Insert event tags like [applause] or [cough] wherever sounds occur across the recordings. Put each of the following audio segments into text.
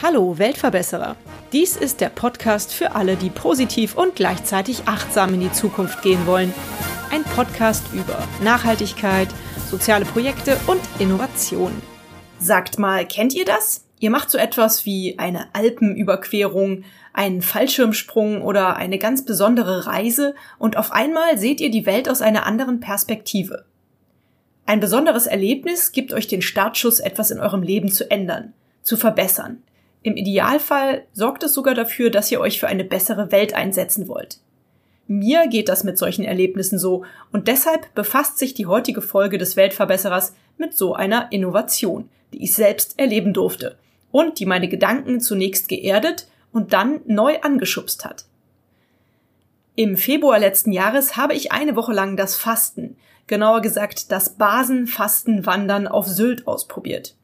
Hallo Weltverbesserer. Dies ist der Podcast für alle, die positiv und gleichzeitig achtsam in die Zukunft gehen wollen. Ein Podcast über Nachhaltigkeit, soziale Projekte und Innovation. Sagt mal, kennt ihr das? Ihr macht so etwas wie eine Alpenüberquerung, einen Fallschirmsprung oder eine ganz besondere Reise und auf einmal seht ihr die Welt aus einer anderen Perspektive. Ein besonderes Erlebnis gibt euch den Startschuss, etwas in eurem Leben zu ändern, zu verbessern. Im Idealfall sorgt es sogar dafür, dass ihr euch für eine bessere Welt einsetzen wollt. Mir geht das mit solchen Erlebnissen so und deshalb befasst sich die heutige Folge des Weltverbesserers mit so einer Innovation, die ich selbst erleben durfte und die meine Gedanken zunächst geerdet und dann neu angeschubst hat. Im Februar letzten Jahres habe ich eine Woche lang das Fasten, genauer gesagt das Basenfastenwandern auf Sylt ausprobiert.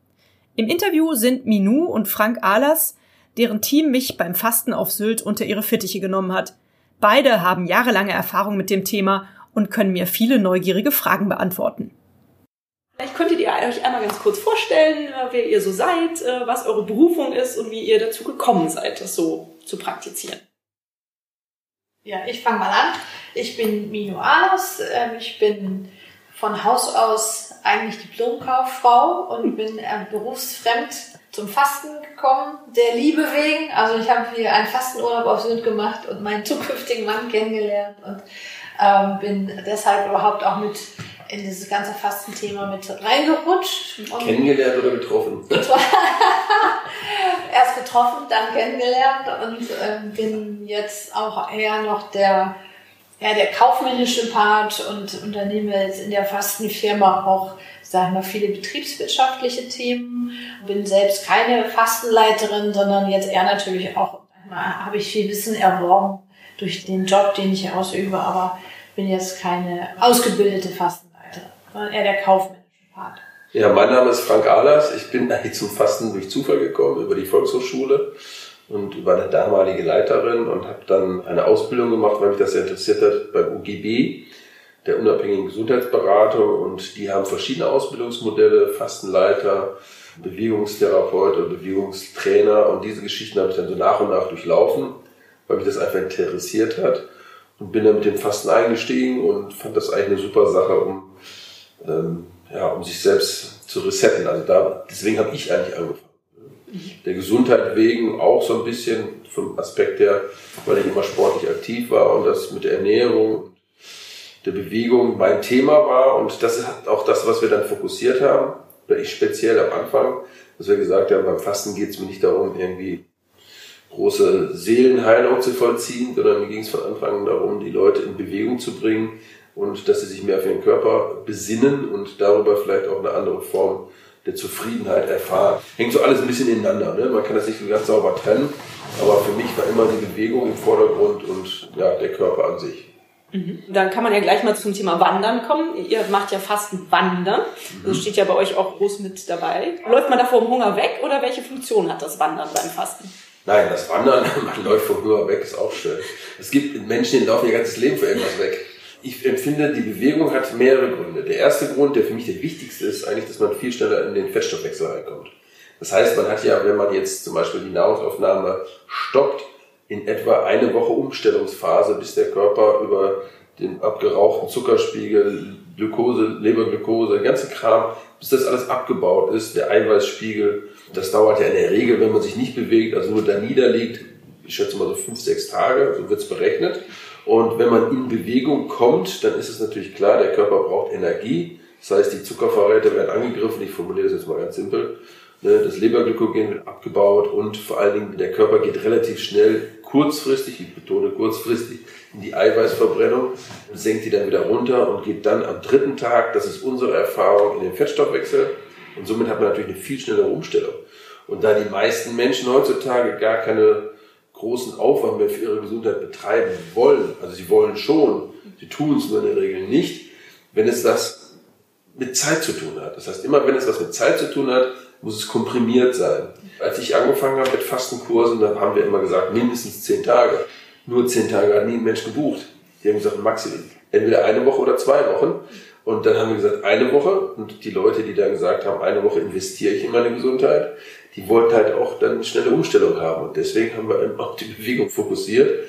Im Interview sind Minou und Frank Ahlers, deren Team mich beim Fasten auf Sylt unter ihre Fittiche genommen hat. Beide haben jahrelange Erfahrung mit dem Thema und können mir viele neugierige Fragen beantworten. Vielleicht könntet ihr euch einmal ganz kurz vorstellen, wer ihr so seid, äh, was eure Berufung ist und wie ihr dazu gekommen seid, das so zu praktizieren. Ja, ich fange mal an. Ich bin Mino Ahlers. Ähm, ich bin von Haus aus eigentlich Diplomkauffrau und bin äh, berufsfremd zum Fasten gekommen, der Liebe wegen. Also ich habe hier einen Fastenurlaub auf Sylt gemacht und meinen zukünftigen Mann kennengelernt und ähm, bin deshalb überhaupt auch mit in dieses ganze Fastenthema mit reingerutscht. Kennengelernt oder getroffen? [laughs] Erst getroffen, dann kennengelernt und äh, bin jetzt auch eher noch der ja, der kaufmännische Part und unternehme jetzt in der Fastenfirma auch, sagen wir, viele betriebswirtschaftliche Themen. Bin selbst keine Fastenleiterin, sondern jetzt eher natürlich auch, habe ich viel Wissen erworben durch den Job, den ich ausübe, aber bin jetzt keine ausgebildete Fastenleiterin, sondern eher der kaufmännische Part. Ja, mein Name ist Frank Ahlers. Ich bin eigentlich zum Fasten durch Zufall gekommen über die Volkshochschule und war eine damalige Leiterin und habe dann eine Ausbildung gemacht, weil mich das sehr interessiert hat, beim UGB, der unabhängigen Gesundheitsberatung. Und die haben verschiedene Ausbildungsmodelle, Fastenleiter, Bewegungstherapeut oder Bewegungstrainer. Und diese Geschichten habe ich dann so nach und nach durchlaufen, weil mich das einfach interessiert hat. Und bin dann mit dem Fasten eingestiegen und fand das eigentlich eine super Sache, um, ähm, ja, um sich selbst zu resetten. Also da, deswegen habe ich eigentlich angefangen der Gesundheit wegen auch so ein bisschen vom Aspekt her, weil ich immer sportlich aktiv war und das mit der Ernährung, der Bewegung mein Thema war und das ist auch das, was wir dann fokussiert haben, oder ich speziell am Anfang, dass wir gesagt haben, beim Fasten geht es mir nicht darum, irgendwie große Seelenheilung zu vollziehen, sondern mir ging es von Anfang an darum, die Leute in Bewegung zu bringen und dass sie sich mehr auf ihren Körper besinnen und darüber vielleicht auch eine andere Form der Zufriedenheit erfahren. Hängt so alles ein bisschen ineinander. Ne? Man kann das nicht so ganz sauber trennen, aber für mich war immer die Bewegung im Vordergrund und ja, der Körper an sich. Mhm. Dann kann man ja gleich mal zum Thema Wandern kommen. Ihr macht ja fast Wandern. Das steht ja bei euch auch groß mit dabei. Läuft man da vom Hunger weg oder welche Funktion hat das Wandern beim Fasten? Nein, das Wandern, [laughs] man läuft vom Hunger weg, ist auch schön. Es gibt Menschen, die laufen ihr ganzes Leben für irgendwas weg ich empfinde, die Bewegung hat mehrere Gründe. Der erste Grund, der für mich der wichtigste ist, eigentlich, dass man viel schneller in den Fettstoffwechsel reinkommt. Das heißt, man hat ja, wenn man jetzt zum Beispiel die Nahrungsaufnahme stoppt, in etwa eine Woche Umstellungsphase, bis der Körper über den abgerauchten Zuckerspiegel, Glukose, Leberglukose, den ganzen Kram, bis das alles abgebaut ist, der Eiweißspiegel, das dauert ja in der Regel, wenn man sich nicht bewegt, also nur da niederliegt, ich schätze mal so fünf, sechs Tage, so wird's berechnet. Und wenn man in Bewegung kommt, dann ist es natürlich klar, der Körper braucht Energie. Das heißt, die Zuckervorräte werden angegriffen. Ich formuliere das jetzt mal ganz simpel. Ne, das Leberglykogen wird abgebaut und vor allen Dingen der Körper geht relativ schnell kurzfristig, ich betone kurzfristig, in die Eiweißverbrennung, senkt die dann wieder runter und geht dann am dritten Tag, das ist unsere Erfahrung, in den Fettstoffwechsel. Und somit hat man natürlich eine viel schnellere Umstellung. Und da die meisten Menschen heutzutage gar keine großen Aufwand mehr für ihre Gesundheit betreiben wollen. Also sie wollen schon, sie tun es nur in der Regel nicht, wenn es das mit Zeit zu tun hat. Das heißt, immer wenn es was mit Zeit zu tun hat, muss es komprimiert sein. Als ich angefangen habe mit Fastenkursen, dann haben wir immer gesagt, mindestens zehn Tage. Nur zehn Tage hat nie ein Mensch gebucht. Die haben gesagt, Maximum Entweder eine Woche oder zwei Wochen. Und dann haben wir gesagt, eine Woche. Und die Leute, die dann gesagt haben, eine Woche investiere ich in meine Gesundheit, die wollten halt auch dann schnelle Umstellung haben. Und deswegen haben wir [laughs] eben auch die Bewegung fokussiert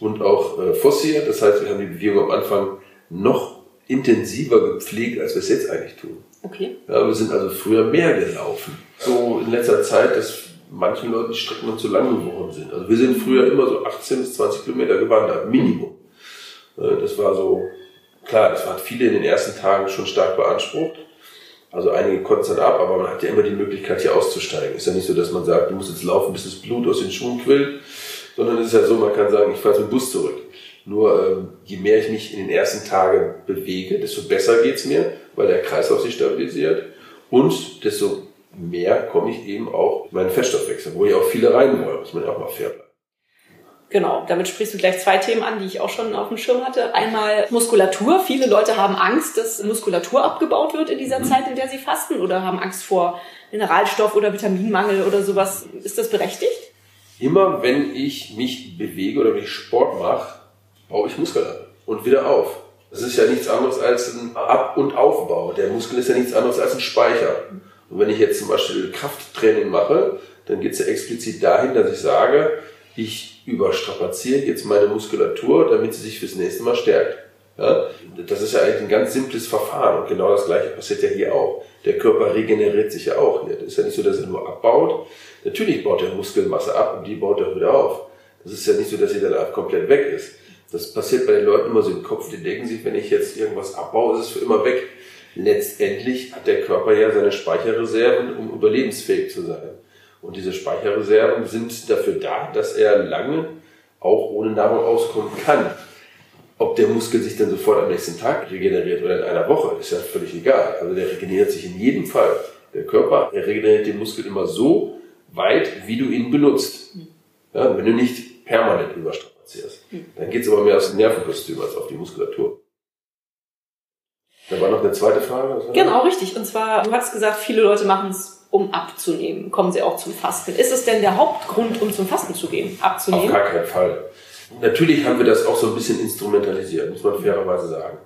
und auch äh, forciert. Das heißt, wir haben die Bewegung am Anfang noch intensiver gepflegt, als wir es jetzt eigentlich tun. Okay. Ja, wir sind also früher mehr gelaufen. So in letzter Zeit, dass manchen Leuten die Strecken noch zu lang geworden sind. Also wir sind früher immer so 18 bis 20 Kilometer gewandert, Minimum. Das war so, klar, das waren viele in den ersten Tagen schon stark beansprucht. Also einige dann ab, aber man hat ja immer die Möglichkeit, hier auszusteigen. Ist ja nicht so, dass man sagt, du musst jetzt laufen, bis das Blut aus den Schuhen quillt, sondern es ist ja so, man kann sagen, ich fahre zum Bus zurück. Nur ähm, je mehr ich mich in den ersten Tagen bewege, desto besser geht's mir, weil der Kreislauf sich stabilisiert und desto mehr komme ich eben auch in meinen Fettstoffwechsel, wo ja auch viele rein wollen, muss man ja auch mal bleiben. Genau, damit sprichst du gleich zwei Themen an, die ich auch schon auf dem Schirm hatte. Einmal Muskulatur. Viele Leute haben Angst, dass Muskulatur abgebaut wird in dieser mhm. Zeit, in der sie fasten oder haben Angst vor Mineralstoff- oder Vitaminmangel oder sowas. Ist das berechtigt? Immer wenn ich mich bewege oder wenn ich Sport mache, baue ich Muskel ab und wieder auf. Das ist ja nichts anderes als ein Ab- und Aufbau. Der Muskel ist ja nichts anderes als ein Speicher. Und wenn ich jetzt zum Beispiel Krafttraining mache, dann geht es ja explizit dahin, dass ich sage, ich überstrapaziere jetzt meine Muskulatur, damit sie sich fürs nächste Mal stärkt. Ja? Das ist ja eigentlich ein ganz simples Verfahren und genau das gleiche passiert ja hier auch. Der Körper regeneriert sich ja auch. Das ist ja nicht so, dass er nur abbaut. Natürlich baut er Muskelmasse ab und die baut er wieder auf. Das ist ja nicht so, dass sie dann komplett weg ist. Das passiert bei den Leuten immer so im Kopf, die denken sich, wenn ich jetzt irgendwas abbaue, ist es für immer weg. Letztendlich hat der Körper ja seine Speicherreserven, um überlebensfähig zu sein. Und diese Speicherreserven sind dafür da, dass er lange auch ohne Nahrung auskommen kann. Ob der Muskel sich dann sofort am nächsten Tag regeneriert oder in einer Woche, ist ja völlig egal. Also der regeneriert sich in jedem Fall. Der Körper er regeneriert den Muskel immer so weit, wie du ihn benutzt. Ja, wenn du nicht permanent überstrapazierst. Dann geht es aber mehr aufs Nervenkostüm als auf die Muskulatur. Da war noch eine zweite Frage. Genau, richtig. Und zwar, du hast gesagt, viele Leute machen es um abzunehmen? Kommen sie auch zum Fasten? Ist es denn der Hauptgrund, um zum Fasten zu gehen, abzunehmen? Auf gar keinen Fall. Natürlich haben wir das auch so ein bisschen instrumentalisiert, muss man fairerweise sagen.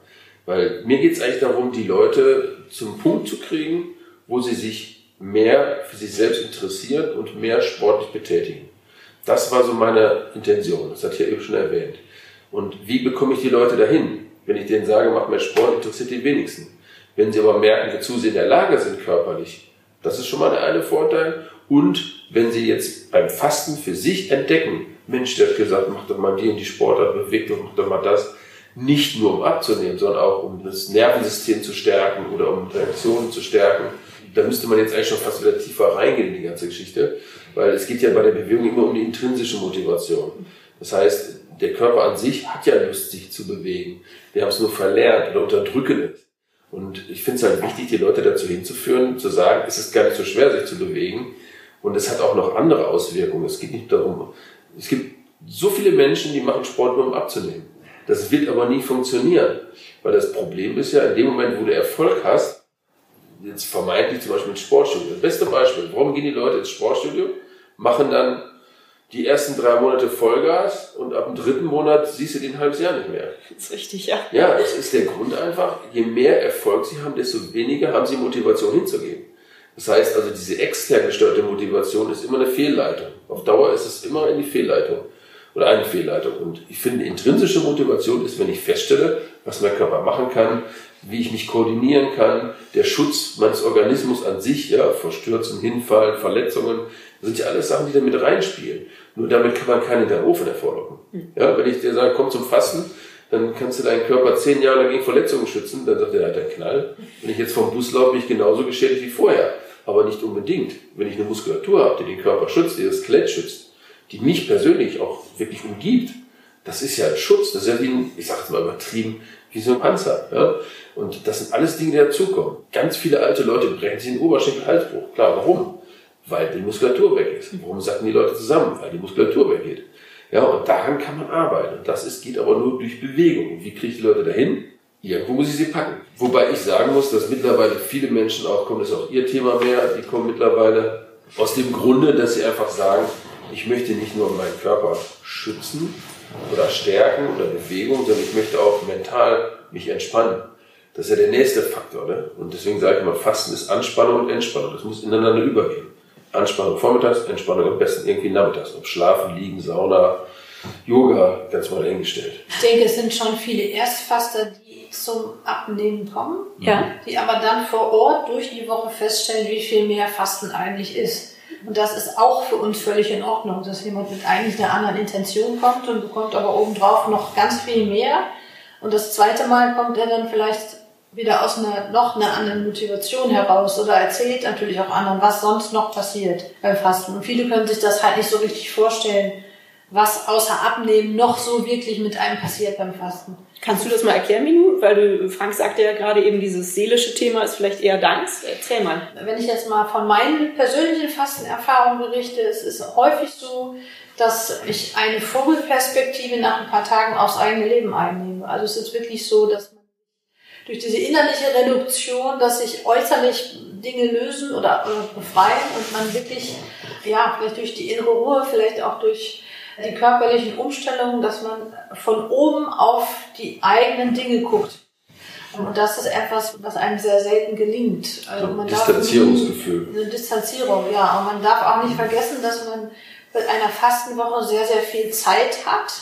Weil mir geht es eigentlich darum, die Leute zum Punkt zu kriegen, wo sie sich mehr für sich selbst interessieren und mehr sportlich betätigen. Das war so meine Intention. Das hat ich ja eben schon erwähnt. Und wie bekomme ich die Leute dahin? Wenn ich denen sage, mach mehr Sport, interessiert die wenigsten. Wenn sie aber merken, wozu sie in der Lage sind körperlich, das ist schon mal der eine Vorteil. Und wenn Sie jetzt beim Fasten für sich entdecken, Mensch, der hat gesagt, mach doch mal die und die Sportart, bewegt doch, mach doch mal das. Nicht nur um abzunehmen, sondern auch um das Nervensystem zu stärken oder um Reaktionen zu stärken. Da müsste man jetzt eigentlich schon fast wieder tiefer reingehen in die ganze Geschichte, weil es geht ja bei der Bewegung immer um die intrinsische Motivation. Das heißt, der Körper an sich hat ja Lust, sich zu bewegen. Wir haben es nur verlernt oder unterdrücken es. Und ich finde es halt wichtig, die Leute dazu hinzuführen, zu sagen, es ist gar nicht so schwer, sich zu bewegen. Und es hat auch noch andere Auswirkungen. Es geht nicht darum, es gibt so viele Menschen, die machen Sport nur um abzunehmen. Das wird aber nie funktionieren. Weil das Problem ist ja, in dem Moment, wo du Erfolg hast, jetzt vermeintlich zum Beispiel mit Sportstudio. Das beste Beispiel. Warum gehen die Leute ins Sportstudio? Machen dann die ersten drei Monate Vollgas und ab dem dritten Monat siehst du den ein halbes Jahr nicht mehr. Das ist richtig, ja. Ja, das ist der Grund einfach. Je mehr Erfolg sie haben, desto weniger haben sie Motivation hinzugehen. Das heißt also, diese extern gesteuerte Motivation ist immer eine Fehlleitung. Auf Dauer ist es immer eine Fehlleitung oder eine Fehlleitung. Und ich finde, intrinsische Motivation ist, wenn ich feststelle, was mein Körper machen kann, wie ich mich koordinieren kann, der Schutz meines Organismus an sich, ja, vor Stürzen, Hinfallen, Verletzungen, das sind ja alles Sachen, die da mit reinspielen. Nur damit kann man keinen in den Ofen hervorlocken. Ja, wenn ich dir sage, komm zum Fasten, dann kannst du deinen Körper zehn Jahre lang gegen Verletzungen schützen, dann sagt er, er hat Knall. Wenn ich jetzt vom Bus laufe, bin ich genauso geschädigt wie vorher. Aber nicht unbedingt. Wenn ich eine Muskulatur habe, die den Körper schützt, die das Skelett schützt, die mich persönlich auch wirklich umgibt, das ist ja ein Schutz. Das ist ja wie ein, ich sage es mal übertrieben, wie so ein Panzer. Ja? Und das sind alles Dinge, die dazukommen. Ganz viele alte Leute brechen sich den Oberschenkel-Halsbruch. Klar, warum? weil die Muskulatur weg ist. Warum sacken die Leute zusammen? Weil die Muskulatur weggeht. Ja, und daran kann man arbeiten. Und das ist, geht aber nur durch Bewegung. Wie kriege ich die Leute dahin? Irgendwo muss ich sie packen. Wobei ich sagen muss, dass mittlerweile viele Menschen auch kommen, das ist auch ihr Thema mehr, die kommen mittlerweile Aus dem Grunde, dass sie einfach sagen, ich möchte nicht nur meinen Körper schützen oder stärken oder Bewegung, sondern ich möchte auch mental mich entspannen. Das ist ja der nächste Faktor. Ne? Und deswegen sage ich mal, Fasten ist Anspannung und Entspannung. Das muss ineinander übergehen. Anspannung vormittags, Entspannung am besten irgendwie nachmittags. Ob Schlafen, Liegen, Sauna, Yoga, ganz mal eingestellt. Ich denke, es sind schon viele Erstfaster, die zum Abnehmen kommen, Ja. die aber dann vor Ort durch die Woche feststellen, wie viel mehr Fasten eigentlich ist. Und das ist auch für uns völlig in Ordnung, dass jemand mit eigentlich einer anderen Intention kommt und bekommt aber obendrauf noch ganz viel mehr. Und das zweite Mal kommt er dann vielleicht wieder aus einer noch einer anderen Motivation heraus oder erzählt natürlich auch anderen, was sonst noch passiert beim Fasten. Und viele können sich das halt nicht so richtig vorstellen, was außer Abnehmen noch so wirklich mit einem passiert beim Fasten. Kannst du das mal erklären, Minu? Weil du, Frank sagte ja gerade eben, dieses seelische Thema ist vielleicht eher deins. Erzähl mal. Wenn ich jetzt mal von meinen persönlichen Fastenerfahrungen berichte, es ist häufig so, dass ich eine Vogelperspektive nach ein paar Tagen aufs eigene Leben einnehme. Also es ist wirklich so, dass man durch diese innerliche Reduktion, dass sich äußerlich Dinge lösen oder, oder befreien und man wirklich, ja, vielleicht durch die innere Ruhe, vielleicht auch durch die körperlichen Umstellungen, dass man von oben auf die eigenen Dinge guckt. Und das ist etwas, was einem sehr selten gelingt. Also man darf Distanzierungsgefühl. Eine Distanzierung, ja. Und man darf auch nicht vergessen, dass man bei einer Fastenwoche sehr, sehr viel Zeit hat.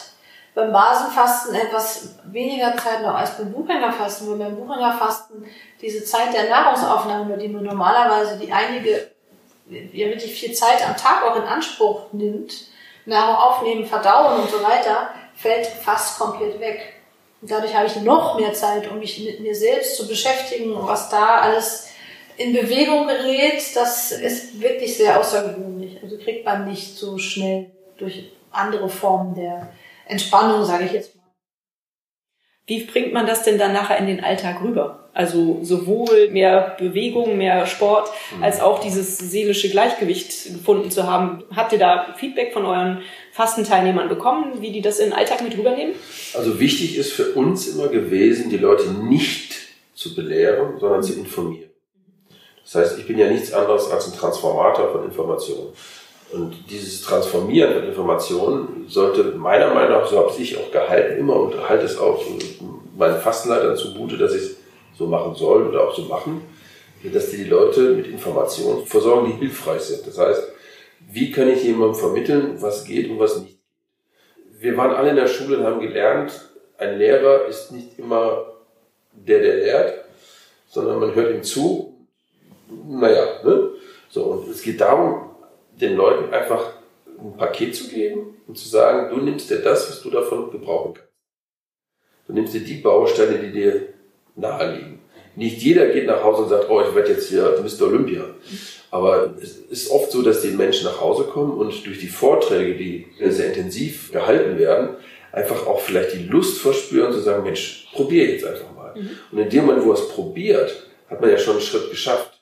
Beim Basenfasten etwas weniger Zeit noch als beim Buchhängerfasten, weil beim Buchhängerfasten diese Zeit der Nahrungsaufnahme, die man normalerweise die einige, ja wirklich viel Zeit am Tag auch in Anspruch nimmt, Nahrung aufnehmen, verdauen und so weiter, fällt fast komplett weg. Und dadurch habe ich noch mehr Zeit, um mich mit mir selbst zu beschäftigen und was da alles in Bewegung gerät, das ist wirklich sehr außergewöhnlich. Also kriegt man nicht so schnell durch andere Formen der Entspannung, sage ich jetzt mal. Wie bringt man das denn dann nachher in den Alltag rüber? Also sowohl mehr Bewegung, mehr Sport, als auch dieses seelische Gleichgewicht gefunden zu haben. Habt ihr da Feedback von euren Fastenteilnehmern bekommen, wie die das in den Alltag mit rübernehmen? Also wichtig ist für uns immer gewesen, die Leute nicht zu belehren, sondern zu informieren. Das heißt, ich bin ja nichts anderes als ein Transformator von Informationen. Und dieses Transformieren von Informationen sollte meiner Meinung nach, so habe ich auch gehalten, immer und halte es auch meinen Fastenleitern zugute, dass ich es so machen soll oder auch so machen, dass die Leute mit Informationen versorgen, die hilfreich sind. Das heißt, wie kann ich jemandem vermitteln, was geht und was nicht wir waren alle in der Schule und haben gelernt, ein Lehrer ist nicht immer der, der lehrt, sondern man hört ihm zu. Naja, ne? So, und es geht darum, den Leuten einfach ein Paket zu geben und zu sagen, du nimmst dir das, was du davon gebrauchen kannst. Du nimmst dir die Bausteine, die dir nahe liegen. Nicht jeder geht nach Hause und sagt, oh, ich werde jetzt hier Mr. Olympia. Aber es ist oft so, dass die Menschen nach Hause kommen und durch die Vorträge, die sehr intensiv gehalten werden, einfach auch vielleicht die Lust verspüren zu sagen, Mensch, probier jetzt einfach mal. Und in dem Moment, wo er es probiert, hat man ja schon einen Schritt geschafft.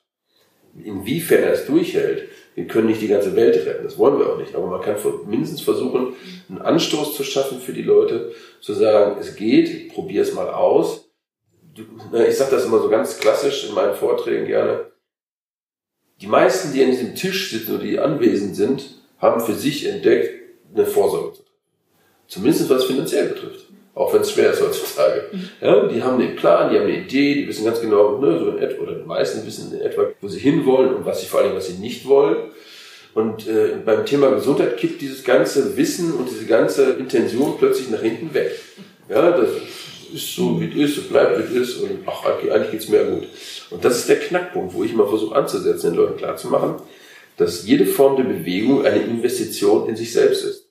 Inwiefern er es durchhält, wir können nicht die ganze Welt retten, das wollen wir auch nicht, aber man kann mindestens versuchen, einen Anstoß zu schaffen für die Leute, zu sagen, es geht, probier es mal aus. Ich sage das immer so ganz klassisch in meinen Vorträgen gerne. Die meisten, die an diesem Tisch sitzen oder die anwesend sind, haben für sich entdeckt, eine Vorsorge zu treffen. Zumindest was finanziell betrifft. Auch wenn es schwer ist heutzutage. Ja, die haben den Plan, die haben eine Idee, die wissen ganz genau, ne, so in etwa, oder die meisten wissen in etwa, wo sie hinwollen und was sie vor allem, was sie nicht wollen. Und äh, beim Thema Gesundheit kippt dieses ganze Wissen und diese ganze Intention plötzlich nach hinten weg. Ja, das ist so, wie es ist, bleibt, wie es ist und ach, eigentlich geht's mir gut. Und das ist der Knackpunkt, wo ich immer versuche anzusetzen, den Leuten klarzumachen, dass jede Form der Bewegung eine Investition in sich selbst ist.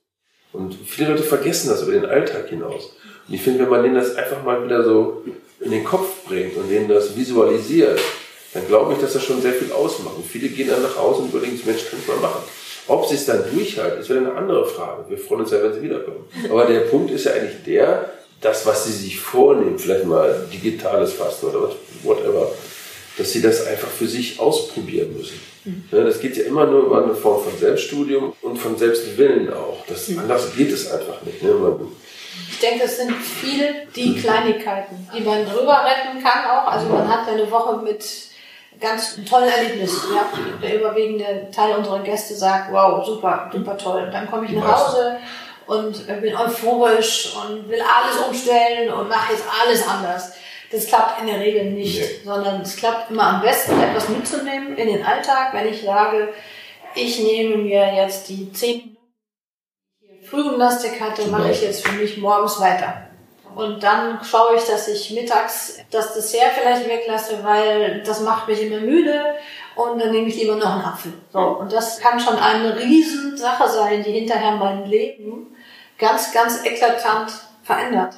Und viele Leute vergessen das über den Alltag hinaus. Und ich finde, wenn man denen das einfach mal wieder so in den Kopf bringt und denen das visualisiert, dann glaube ich, dass das schon sehr viel ausmacht. Und viele gehen dann nach Hause und überlegen, Mensch, ich mal machen. Ob sie es dann durchhalten, ist wieder eine andere Frage. Wir freuen uns ja, wenn sie wiederkommen. Aber der Punkt ist ja eigentlich der, das, was sie sich vornehmen, vielleicht mal digitales Fasten oder whatever, dass sie das einfach für sich ausprobieren müssen. Ja, das geht ja immer nur über eine Form von Selbststudium und von Selbstwillen auch. Das, anders geht es einfach nicht. Ne? Man, Ich denke, es sind viele die Kleinigkeiten, die man drüber retten kann auch. Also man hat ja eine Woche mit ganz tolles Erlebnis. Ja. Der überwiegende Teil unserer Gäste sagt, wow, super, super toll. Dann komme ich nach Hause und bin euphorisch und will alles umstellen und mache jetzt alles anders. Das klappt in der Regel nicht, nee. sondern es klappt immer am besten, etwas mitzunehmen in den Alltag, wenn ich sage, ich nehme mir jetzt die zehn Minuten, die ich Frühgymnastik hatte, mache ich jetzt für mich morgens weiter. Und dann schaue ich, dass ich mittags das Dessert vielleicht weglasse, weil das macht mich immer müde. Und dann nehme ich lieber noch einen Apfel. So. Und das kann schon eine Riesensache sein, die hinterher mein Leben ganz, ganz eklatant verändert.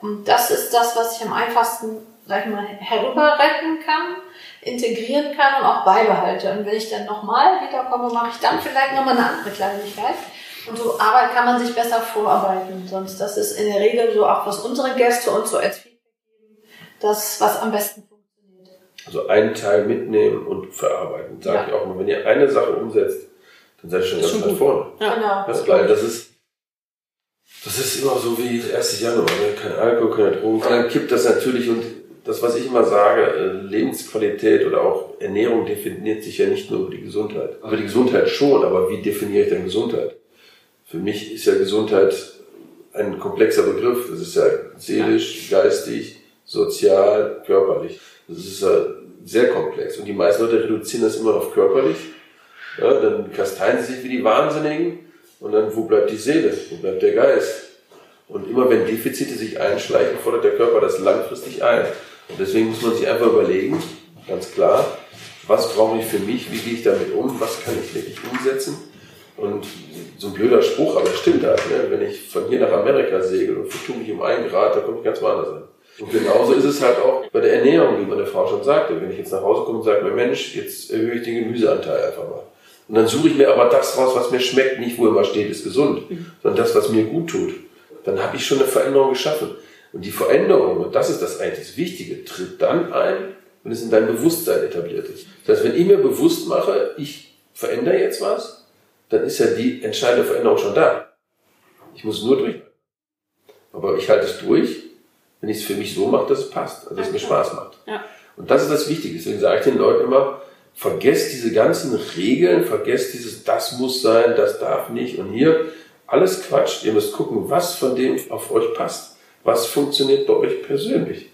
Und das ist das, was ich am einfachsten, sag ich mal, herüber retten kann, integrieren kann und auch beibehalte. Und wenn ich dann nochmal wiederkomme, mache ich dann vielleicht nochmal eine andere Kleinigkeit. Und so Arbeit kann man sich besser vorarbeiten. Sonst, das ist in der Regel so auch, was unsere Gäste uns so als Feedback geben, das, was am besten funktioniert. Also einen Teil mitnehmen und verarbeiten. Sage ja. ich auch immer, wenn ihr eine Sache umsetzt, dann seid ihr schon ganz weit vorne. Ja. Genau. Das, das ist, das ist immer so wie 1. Januar, ne? kein Alkohol, keine Drogen. Und dann kippt das natürlich und das, was ich immer sage, äh, Lebensqualität oder auch Ernährung definiert sich ja nicht nur über die Gesundheit. Aber die Gesundheit schon, aber wie definiere ich denn Gesundheit? Für mich ist ja Gesundheit ein komplexer Begriff. Das ist ja seelisch, geistig, sozial, körperlich. Das ist ja sehr komplex. Und die meisten Leute reduzieren das immer auf körperlich. Ja, dann kasteien sie sich wie die Wahnsinnigen. Und dann, wo bleibt die Seele? Wo bleibt der Geist? Und immer wenn Defizite sich einschleichen, fordert der Körper das langfristig ein. Und deswegen muss man sich einfach überlegen, ganz klar, was brauche ich für mich, wie gehe ich damit um, was kann ich wirklich umsetzen und so ein blöder Spruch, aber stimmt halt, ne? wenn ich von hier nach Amerika segel und vertue mich um einen Grad, da komme ich ganz woanders an. Und genauso ist es halt auch bei der Ernährung, wie meine Frau schon sagte. Wenn ich jetzt nach Hause komme und sage, Mensch, jetzt erhöhe ich den Gemüseanteil einfach mal. Und dann suche ich mir aber das raus, was mir schmeckt, nicht wo immer steht, ist gesund, mhm. sondern das, was mir gut tut. Dann habe ich schon eine Veränderung geschaffen. Und die Veränderung, und das ist das eigentlich das Wichtige, tritt dann ein, wenn es in deinem Bewusstsein etabliert ist. Das heißt, wenn ich mir bewusst mache, ich verändere jetzt was, dann ist ja die entscheidende Veränderung schon da. Ich muss nur durch. Aber ich halte es durch, wenn ich es für mich so mache, dass es passt, also dass es mir Spaß macht. Ja. Und das ist das Wichtige. Deswegen sage ich den Leuten immer, vergesst diese ganzen Regeln, vergesst dieses, das muss sein, das darf nicht und hier, alles Quatsch. Ihr müsst gucken, was von dem auf euch passt. Was funktioniert bei euch persönlich.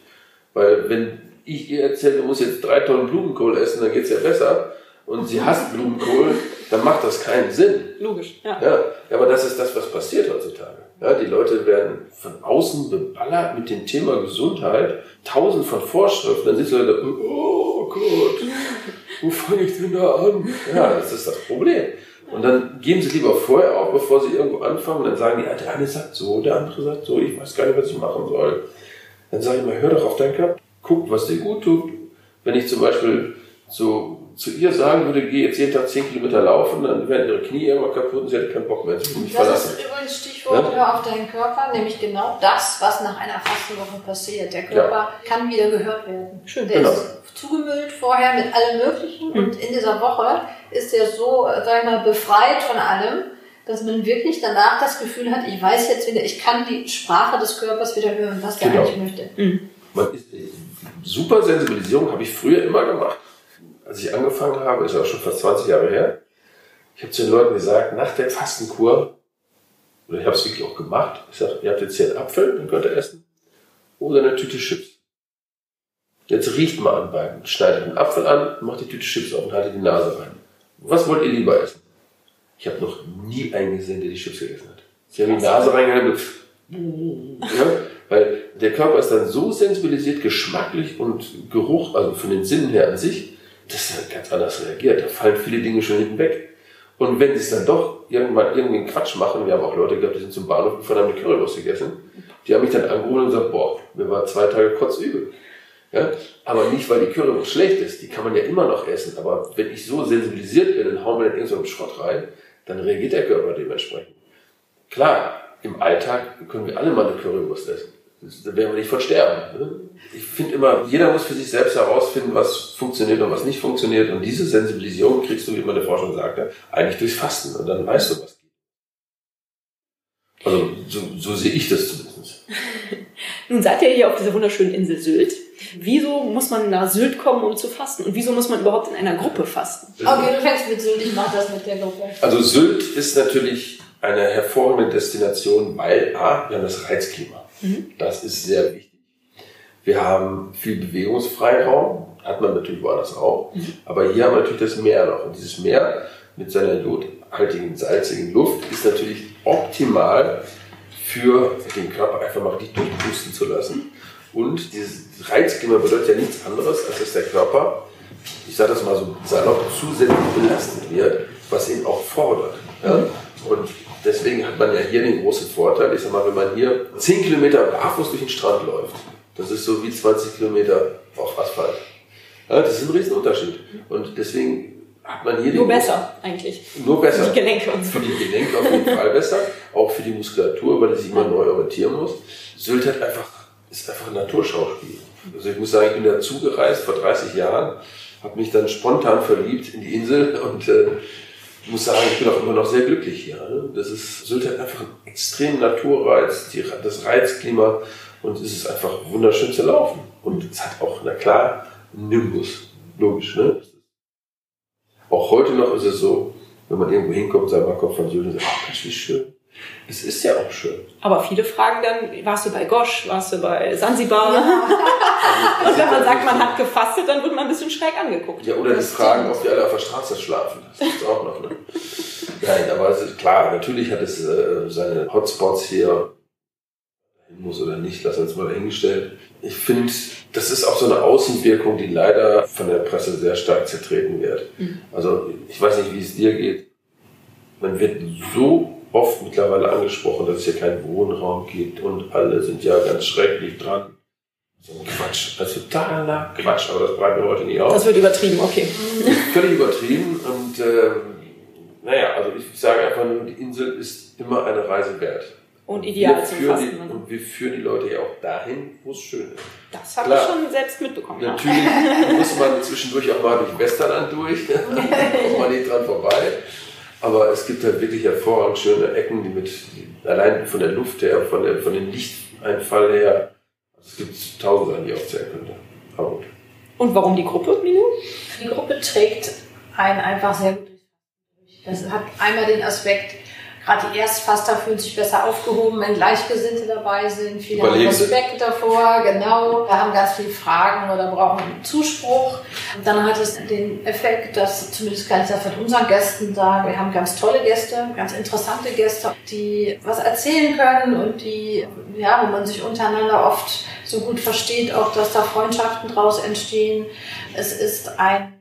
Weil wenn ich ihr erzähle, du musst jetzt drei Tonnen Blumenkohl essen, dann geht's ja besser, und sie hasst Blumenkohl, dann macht das keinen Sinn. Logisch, ja. ja. Aber das ist das, was passiert heutzutage. Ja, die Leute werden von außen beballert mit dem Thema Gesundheit, tausend von Vorschriften, dann sitzen Leute, oh Gott, wo fange ich denn da an? Ja, das ist das Problem. Und dann geben sie lieber vorher auf, bevor sie irgendwo anfangen, und dann sagen die, ja, der eine sagt so, der andere sagt so, ich weiß gar nicht, was ich machen soll. Dann sage ich mal, hör doch auf deinen Körper, guck, was dir gut tut. Wenn ich zum Beispiel so zu ihr sagen würde, geh jetzt jeden Tag 10 Kilometer laufen, dann wären ihre Knie irgendwann kaputt und sie hätte keinen Bock mehr, sie mich das verlassen. Das ist übrigens Stichwort ja? hör auf deinen Körper, nämlich genau das, was nach einer Fastenwoche passiert. Der Körper ja. kann wieder gehört werden. Schön. Der genau. ist zugemüllt vorher mit allem Möglichen mhm. und in dieser Woche ist er so, sag ich mal, befreit von allem, dass man wirklich danach das Gefühl hat, ich weiß jetzt wieder, ich kann die Sprache des Körpers wieder hören, was der genau. eigentlich möchte. Mhm. Super Sensibilisierung habe ich früher immer gemacht als ich angefangen habe, ist auch schon fast 20 Jahre her, ich habe zu den Leuten gesagt, nach der Fastenkur, oder ich habe es wirklich auch gemacht, ich sage, ihr habt jetzt hier einen Apfel, den könnt ihr essen, oder eine Tüte Chips. Jetzt riecht mal an beiden, schneidet den Apfel an, macht die Tüte Chips auf und haltet die Nase rein. Was wollt ihr lieber essen? Ich habe noch nie einen gesehen, der die Chips gegessen hat. Sie haben die Nase reingehalten [laughs] ja, weil der Körper ist dann so sensibilisiert, geschmacklich und Geruch, also von den Sinnen her an sich, das ist ganz anders reagiert. Da fallen viele Dinge schon hinten weg. Und wenn sie es dann doch irgendwann irgendwie Quatsch machen, wir haben auch Leute gehabt, die sind zum Bahnhof gefahren, haben eine Currywurst gegessen, die haben mich dann angerufen und gesagt, boah, mir war zwei Tage kotzübel. Ja? Aber nicht, weil die Currywurst schlecht ist, die kann man ja immer noch essen. Aber wenn ich so sensibilisiert bin, dann hauen wir dann irgendeinen so Schrott rein, dann reagiert der Körper dementsprechend. Klar, im Alltag können wir alle mal eine Currywurst essen. Da werden wir nicht von sterben. Ne? Ich finde immer, jeder muss für sich selbst herausfinden, was funktioniert und was nicht funktioniert. Und diese Sensibilisierung kriegst du, wie meine Forschung sagte, eigentlich durchs Fasten. Und dann weißt du, was geht. Also so, so sehe ich das zumindest. [laughs] Nun seid ihr hier auf dieser wunderschönen Insel Sylt. Wieso muss man nach Sylt kommen, um zu fasten? Und wieso muss man überhaupt in einer Gruppe fasten? Okay, du fängst mit Sylt, ich mach das mit der Gruppe. Also Sylt ist natürlich eine hervorragende Destination, weil A, wir haben das Reizklima. Mhm. Das ist sehr wichtig. Wir haben viel Bewegungsfreiraum, hat man natürlich woanders auch. Mhm. Aber hier haben wir natürlich das Meer noch. Und dieses Meer mit seiner jodhaltigen, salzigen Luft ist natürlich optimal für den Körper einfach mal richtig durchpusten zu lassen. Und dieses Reizklima bedeutet ja nichts anderes, als dass der Körper, ich sage das mal so salopp, zusätzlich belastet wird, was ihn auch fordert. Ja? Mhm. Und deswegen hat man ja hier den großen Vorteil, ich sag mal, wenn man hier 10 Kilometer barfuß durch den Strand läuft, das ist so wie 20 Kilometer auf Asphalt. Ja, das ist ein Riesenunterschied. Und deswegen hat man hier nur besser eigentlich. Nur besser. Für die Gelenke und so. Für die Gelenke auf jeden Fall besser. Auch für die Muskulatur, weil die sich immer neu orientieren muss. Sylt hat einfach, ist einfach ein Naturschauspiel. Also ich muss sagen, ich bin dazu gereist vor 30 Jahren, habe mich dann spontan verliebt in die Insel [laughs] und äh, ich muss sagen, ich bin auch immer noch sehr glücklich hier. Ne? Das ist, Sylt hat einfach einen extremen Naturreiz, die, das Reizklima und es ist einfach wunderschön zu laufen. Und es hat auch, na klar, Nimbus. Logisch, ne? Auch heute noch ist es so, wenn man irgendwo hinkommt, sagt man kommt von Sylt und sagt, ach, wie schön. Es ist ja auch schön. Aber viele fragen dann, warst du bei Gosch, warst du bei Sansibar? Ja. [laughs] und wenn man sagt, man hat gefastet, dann wird man ein bisschen schräg angeguckt. Ja, oder die fragen, ob die alle auf der Straße schlafen. Das ist auch noch, ne? Nein, aber es ist klar, natürlich hat es äh, seine Hotspots hier hin muss oder nicht, lass uns mal dahingestellt. Ich finde, das ist auch so eine Außenwirkung, die leider von der Presse sehr stark zertreten wird. Mhm. Also ich weiß nicht, wie es dir geht. Man wird so oft mittlerweile angesprochen, dass es hier keinen Wohnraum gibt und alle sind ja ganz schrecklich dran. So ein Quatsch. Also totaler Quatsch, aber das bleiben wir heute nicht aus. Das wird übertrieben, okay. [laughs] Völlig übertrieben und äh, naja, also ich sage einfach nur, die Insel ist immer eine Reise wert. Und ideal zum Fasten. Die, und wir führen die Leute ja auch dahin, wo es schön ist. Das habe ich schon selbst mitbekommen. Natürlich muss man zwischendurch auch mal durch Westerland durch, [laughs] kommt man nicht dran vorbei. Aber es gibt halt wirklich hervorragend schöne Ecken, die mit, allein von der Luft her, von, der, von dem Lichteinfall her, also es gibt tausend Sachen, die ich aufzählen könnte. Aber gut. Und warum die Gruppe, Minu? Die Gruppe trägt einen einfach sehr gut durch. Das hat einmal den Aspekt, Gerade die Erstfaster fühlen sich besser aufgehoben, wenn Gleichgesinnte dabei sind. Viele haben Respekt davor, genau. Wir haben ganz viele Fragen oder brauchen Zuspruch. Und dann hat es den Effekt, dass, zumindest kann ich das von unseren Gästen sagen, wir haben ganz tolle Gäste, ganz interessante Gäste, die was erzählen können und die, ja, wo man sich untereinander oft so gut versteht, auch dass da Freundschaften draus entstehen. Es ist ein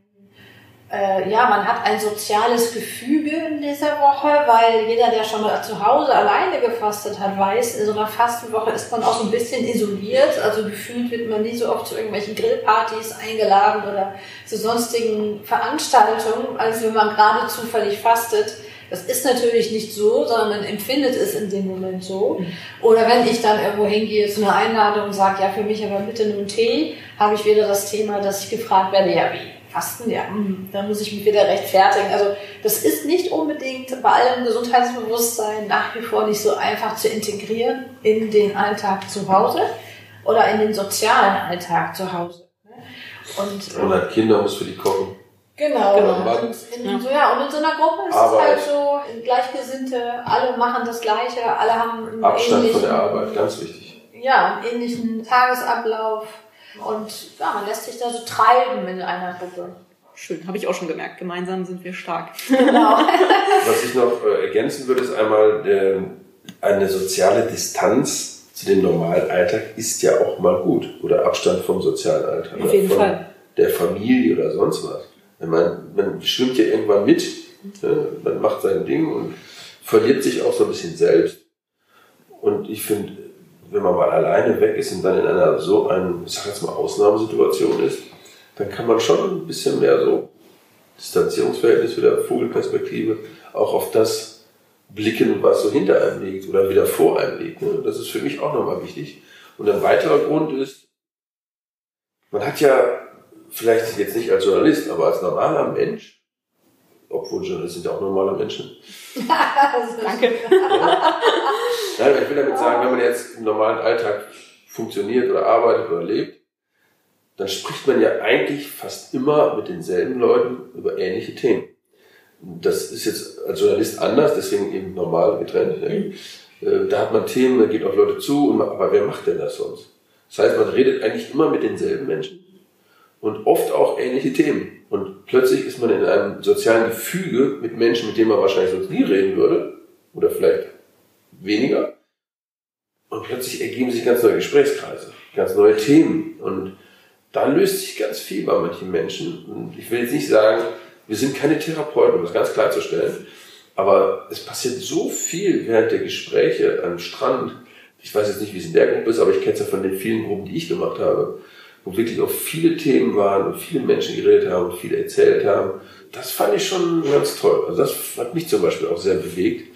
äh, ja, man hat ein soziales Gefüge in dieser Woche, weil jeder, der schon mal zu Hause alleine gefastet hat, weiß, in so einer Fastenwoche ist man auch so ein bisschen isoliert. Also gefühlt wird man nie so oft zu irgendwelchen Grillpartys eingeladen oder zu sonstigen Veranstaltungen, als wenn man gerade zufällig fastet. Das ist natürlich nicht so, sondern man empfindet es in dem Moment so. Oder wenn ich dann irgendwo hingehe zu einer Einladung und sage, ja, für mich aber bitte einen Tee, habe ich wieder das Thema, dass ich gefragt werde, ja, wie? Fasten, ja, hm, da muss ich mich wieder rechtfertigen. Also das ist nicht unbedingt bei allem Gesundheitsbewusstsein nach wie vor nicht so einfach zu integrieren in den Alltag zu Hause oder in den sozialen Alltag zu Hause. Und, und hat Kinder muss für die kochen. Genau. genau. Und, in, ja. So, ja, und in so einer Gruppe ist Arbeit. es halt so, Gleichgesinnte, alle machen das Gleiche, alle haben einen Abstand ähnlichen, von der Arbeit, ganz wichtig. Ja, einen ähnlichen Tagesablauf und ja, man lässt sich da so treiben in einer Gruppe. Schön, habe ich auch schon gemerkt. Gemeinsam sind wir stark. Genau. [laughs] Was ich noch äh, ergänzen würde, ist einmal äh, eine soziale Distanz zu dem normalen Alltag ist ja auch mal gut. Oder Abstand vom sozialen Alltag. Auf jeden Fall. Der Familie oder sonst was. Man, man schwimmt ja irgendwann mit, ne? man macht sein Ding und verliert sich auch so ein bisschen selbst. Und ich finde, wenn man mal alleine weg ist und dann in einer so einen, ich sag jetzt mal, Ausnahmesituation ist, dann kann man schon ein bisschen mehr so Distanzierungsverhältnis wieder, Vogelperspektive, auch auf das blicken, was so hinter einem liegt oder wieder vor einem liegt. Ne? Das ist für mich auch nochmal wichtig. Und ein weiterer Grund ist, man hat ja vielleicht jetzt nicht als Journalist, aber als normaler Mensch obwohl Journalisten sind ja auch normale Menschen. [laughs] Danke. Ja. Nein, ich will damit sagen, wenn man jetzt im normalen Alltag funktioniert oder arbeitet oder lebt, dann spricht man ja eigentlich fast immer mit denselben Leuten über ähnliche Themen. Das ist jetzt als Journalist anders, deswegen eben normal getrennt. Mhm. Äh, da hat man Themen, da geht auf Leute zu, man, aber wer macht denn das sonst? Das heißt, man redet eigentlich immer mit denselben Menschen und oft auch ähnliche Themen. Plötzlich ist man in einem sozialen Gefüge mit Menschen, mit denen man wahrscheinlich sonst nie reden würde, oder vielleicht weniger. Und plötzlich ergeben sich ganz neue Gesprächskreise, ganz neue Themen. Und da löst sich ganz viel bei manchen Menschen. Und ich will jetzt nicht sagen, wir sind keine Therapeuten, um das ganz klarzustellen. Aber es passiert so viel während der Gespräche am Strand. Ich weiß jetzt nicht, wie es in der Gruppe ist, aber ich kenne es ja von den vielen Gruppen, die ich gemacht habe, wo wirklich auch viele Themen waren und viele Menschen geredet haben und viele erzählt haben. Das fand ich schon ganz toll. Also das hat mich zum Beispiel auch sehr bewegt,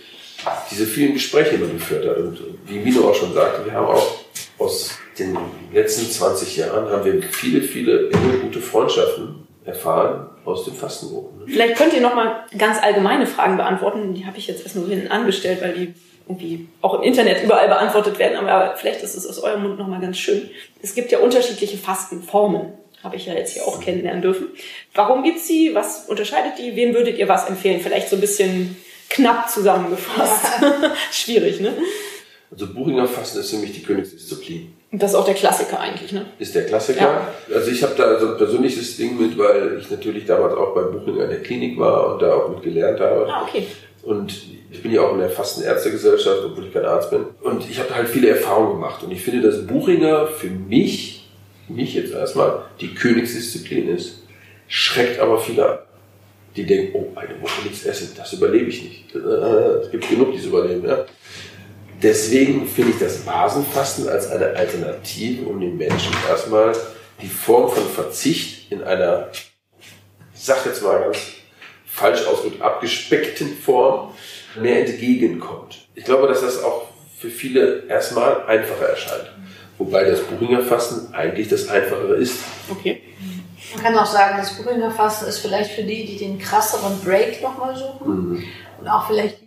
diese vielen Gespräche, die man geführt hat. Und wie Mino auch schon sagte, wir haben auch aus den letzten 20 Jahren haben wir viele, viele gute Freundschaften erfahren aus den Fastengruppen. Ne? Vielleicht könnt ihr noch mal ganz allgemeine Fragen beantworten. Die habe ich jetzt erst nur hinten angestellt, weil die irgendwie auch im Internet überall beantwortet werden. Aber vielleicht ist es aus eurem Mund noch mal ganz schön. Es gibt ja unterschiedliche Fastenformen. Habe ich ja jetzt hier auch kennenlernen dürfen. Warum gibt's sie? Was unterscheidet die? Wem würdet ihr was empfehlen? Vielleicht so ein bisschen knapp zusammengefasst. [laughs] Schwierig, ne? Also Buchinger Fasten ist für mich die Königsdisziplin. Und das ist auch der Klassiker eigentlich, ne? Ist der Klassiker. Ja. Also ich habe da so ein persönliches Ding mit, weil ich natürlich damals auch bei Buchinger in der Klinik war und da auch mit gelernt habe. Ah, okay. Und ich bin ja auch in der Fastenärztegesellschaft, obwohl ich kein Arzt bin. Und ich habe halt viele Erfahrungen gemacht. Und ich finde, dass Buchinger für mich, mich jetzt erstmal, die Königsdisziplin ist. Schreckt aber viele ab. Die denken, oh, eine Woche nichts essen, das überlebe ich nicht. Es gibt genug, die es überleben, ja. Deswegen finde ich das Basenfasten als eine Alternative, um den Menschen erstmal die Form von Verzicht in einer, ich sag jetzt mal ganz falsch ausgedrückt, abgespeckten Form mehr entgegenkommt. Ich glaube, dass das auch für viele erstmal einfacher erscheint. Wobei das Buchinger Fasten eigentlich das Einfachere ist. Okay. Man kann auch sagen, das Buchinger Fasten ist vielleicht für die, die den krasseren Break nochmal suchen. Mhm. Und auch vielleicht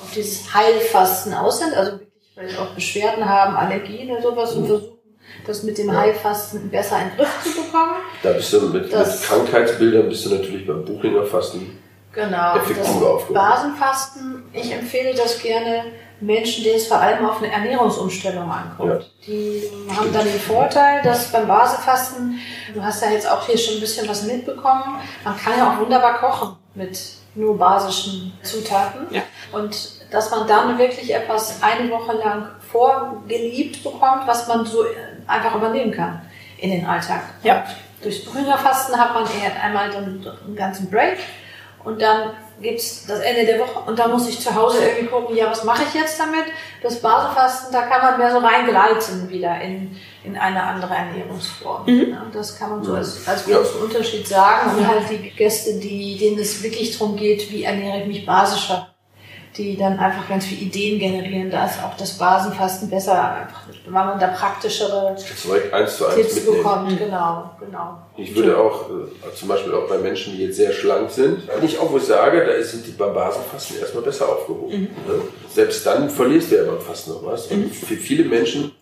auf dieses Heilfasten aus sind, also wirklich vielleicht auch Beschwerden haben, Allergien oder sowas und versuchen, das mit dem Heilfasten besser in den Griff zu bekommen. Da bist du mit, mit Krankheitsbildern bist du natürlich beim Buchinger Fasten genau, effektiver aufgehoben. Basenfasten, ich empfehle das gerne Menschen, denen es vor allem auf eine Ernährungsumstellung ankommt. Ja. Die haben dann den Vorteil, dass beim Basenfasten, du hast ja jetzt auch hier schon ein bisschen was mitbekommen, man kann ja auch wunderbar kochen mit nur basischen Zutaten. Ja. Und dass man dann wirklich etwas eine Woche lang vorgeliebt bekommt, was man so einfach übernehmen kann in den Alltag. Ja. Durchs Brünerfasten hat man eher einmal dann einen ganzen Break und dann gibt's das Ende der Woche und dann muss ich zu Hause irgendwie gucken, ja, was mache ich jetzt damit? Das Basenfasten, da kann man mehr so reingleiten wieder in, in eine andere Ernährungsform. Mhm. Ja, das kann man so als, als großen ja. Unterschied sagen. Und halt die Gäste, die, denen es wirklich darum geht, wie ernähre ich mich basischer die dann einfach ganz viele Ideen generieren. Da ist auch das Basenfasten besser, weil man da praktischere eins zu eins Tipps mitnehmen. bekommt. Mhm. Genau, genau. Ich würde auch, äh, zum Beispiel auch bei Menschen, die jetzt sehr schlank sind, wenn ich auch wo ich sage, da sind die beim Basenfasten erstmal besser aufgehoben. Mhm. Ne? Selbst dann verlierst du ja beim Fasten noch was. Und mhm. für viele Menschen,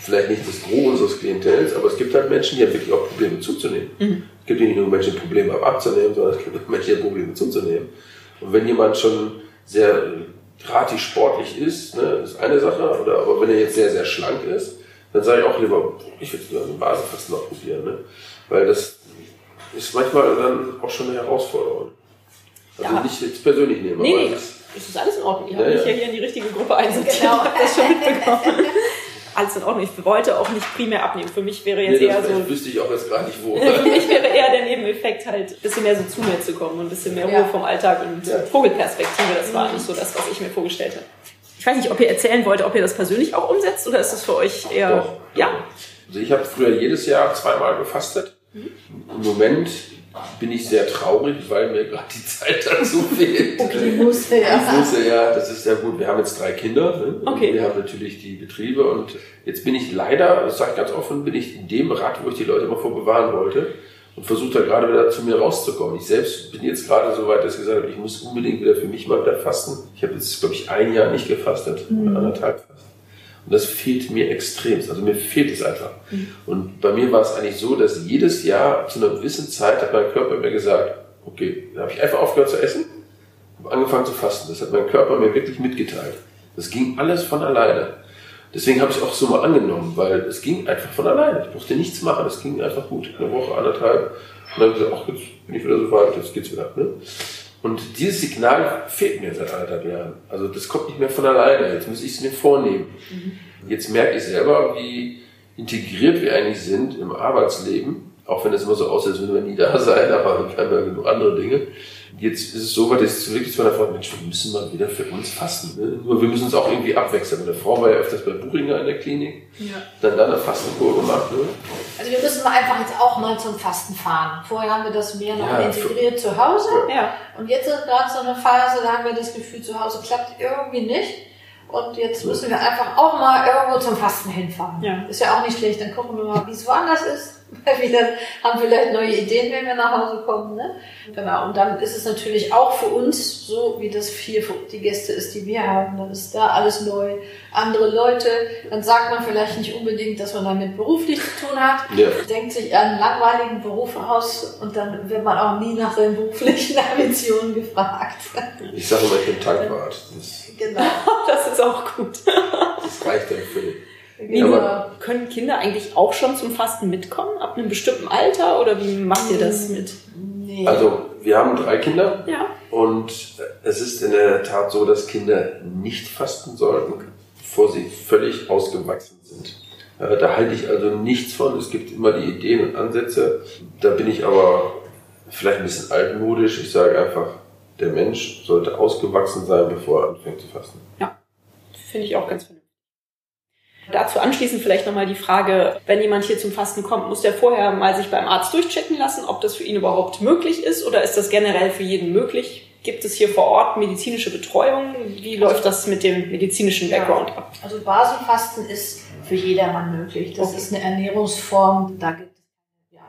vielleicht nicht das Gros unseres Klientels, aber es gibt halt Menschen, die haben wirklich auch Probleme zuzunehmen. Mhm. Es gibt nicht nur Menschen, die Probleme haben abzunehmen, sondern es gibt auch Menschen, die haben Probleme zuzunehmen. Und wenn jemand schon sehr drahtig sportlich ist, ne, ist eine Sache, oder, aber wenn er jetzt sehr, sehr schlank ist, dann sage ich auch lieber, ich will nur einen Basenfasten noch probieren, ne? weil das ist manchmal dann auch schon eine Herausforderung. Also ja. nicht jetzt persönlich nehmen, nee, aber nee, das, das ist alles in Ordnung. Ich ja, habe mich ja hier in die richtige Gruppe einsortiert. Genau. das schon [laughs] mitbekommen. Alles in Ordnung. Ich wollte auch nicht primär abnehmen. Für mich wäre jetzt nee, eher so. wüsste ich auch jetzt gar nicht wo. [laughs] für mich wäre eher der Nebeneffekt halt, ein bisschen mehr so zu mir zu kommen und ein bisschen mehr ja. Ruhe vom Alltag und ja. Vogelperspektive. Das war nicht so das, was ich mir vorgestellt habe. Ich weiß nicht, ob ihr erzählen wollt, ob ihr das persönlich auch umsetzt oder ist das für euch eher. Doch. Ja. Also ich habe früher jedes Jahr zweimal gefastet. Mhm. Im Moment bin ich sehr traurig, weil mir gerade die Zeit dazu fehlt. [laughs] Okay, die Musse, ja. Die Musse, ja, das ist ja gut. Wir haben jetzt drei Kinder. Ne? Okay. Wir haben natürlich die Betriebe und jetzt bin ich leider, das sage ich ganz offen, bin ich in dem Rad, wo ich die Leute immer vor bewahren wollte und versuche da gerade wieder zu mir rauszukommen. Ich selbst bin jetzt gerade so weit, dass ich gesagt habe, ich muss unbedingt wieder für mich mal wieder fasten. Ich habe jetzt, glaube ich, ein Jahr nicht gefastet, mhm. anderthalb fast. Und das fehlt mir extrem. Also mir fehlt es einfach. Mhm. Und bei mir war es eigentlich so, dass jedes Jahr zu einer gewissen Zeit hat mein Körper mir gesagt, okay, da habe ich einfach aufgehört zu essen, habe angefangen zu fasten. Das hat mein Körper mir wirklich mitgeteilt. Das ging alles von alleine. Deswegen habe ich es auch so mal angenommen, weil es ging einfach von alleine. Ich musste nichts machen, es ging einfach gut. Eine Woche, anderthalb. Und dann habe ich gesagt, ach, jetzt bin ich wieder so weit, jetzt geht's wieder. Ne? Und dieses Signal fehlt mir seit anderthalb Jahren. Also das kommt nicht mehr von alleine. Jetzt muss ich es mir vornehmen. Mhm. Jetzt merke ich selber, wie integriert wir eigentlich sind im Arbeitsleben. Auch wenn es immer so aussieht, als würden wir nie da sein, [laughs] aber wir haben ja genug andere Dinge. Jetzt ist es so weit, dass ich wirklich zu meiner Frau, Mensch, wir müssen mal wieder für uns fasten. Ne? Nur wir müssen uns auch irgendwie abwechseln. Meine Frau war ja öfters bei Buchinger in der Klinik, ja. dann da eine Fastenkur gemacht. Ne? Also wir müssen einfach jetzt auch mal zum Fasten fahren. Vorher haben wir das mehr noch ja, integriert zu Hause. Ja. Und jetzt ist gerade so eine Phase, da haben wir das Gefühl, zu Hause klappt irgendwie nicht. Und jetzt müssen wir einfach auch mal irgendwo zum Fasten hinfahren. Ja. Ist ja auch nicht schlecht. Dann gucken wir mal, wie es woanders ist. [laughs] wir haben vielleicht neue Ideen, wenn wir nach Hause kommen. Ne? Genau. Und dann ist es natürlich auch für uns so, wie das hier für die Gäste ist, die wir haben. Dann ist da alles neu, andere Leute. Dann sagt man vielleicht nicht unbedingt, dass man damit beruflich zu tun hat. Ja. Denkt sich einen langweiligen Beruf aus und dann wird man auch nie nach seinen beruflichen [laughs] Ambitionen gefragt. Ich sage immer, ich bin Tankwart. Genau. [laughs] Das ist auch gut. Das reicht dann für wie ja, können Kinder eigentlich auch schon zum Fasten mitkommen, ab einem bestimmten Alter? Oder wie macht ihr das mit? Nee. Also, wir haben drei Kinder. Ja. Und es ist in der Tat so, dass Kinder nicht fasten sollten, bevor sie völlig ausgewachsen sind. Da halte ich also nichts von. Es gibt immer die Ideen und Ansätze. Da bin ich aber vielleicht ein bisschen altmodisch. Ich sage einfach, der Mensch sollte ausgewachsen sein, bevor er anfängt zu fasten. Ja, finde ich auch ganz vernünftig. Dazu anschließend vielleicht nochmal die Frage, wenn jemand hier zum Fasten kommt, muss der vorher mal sich beim Arzt durchchecken lassen, ob das für ihn überhaupt möglich ist oder ist das generell für jeden möglich? Gibt es hier vor Ort medizinische Betreuung? Wie läuft das mit dem medizinischen Background ab? Also Basenfasten ist für jedermann möglich. Das okay. ist eine Ernährungsform, da gibt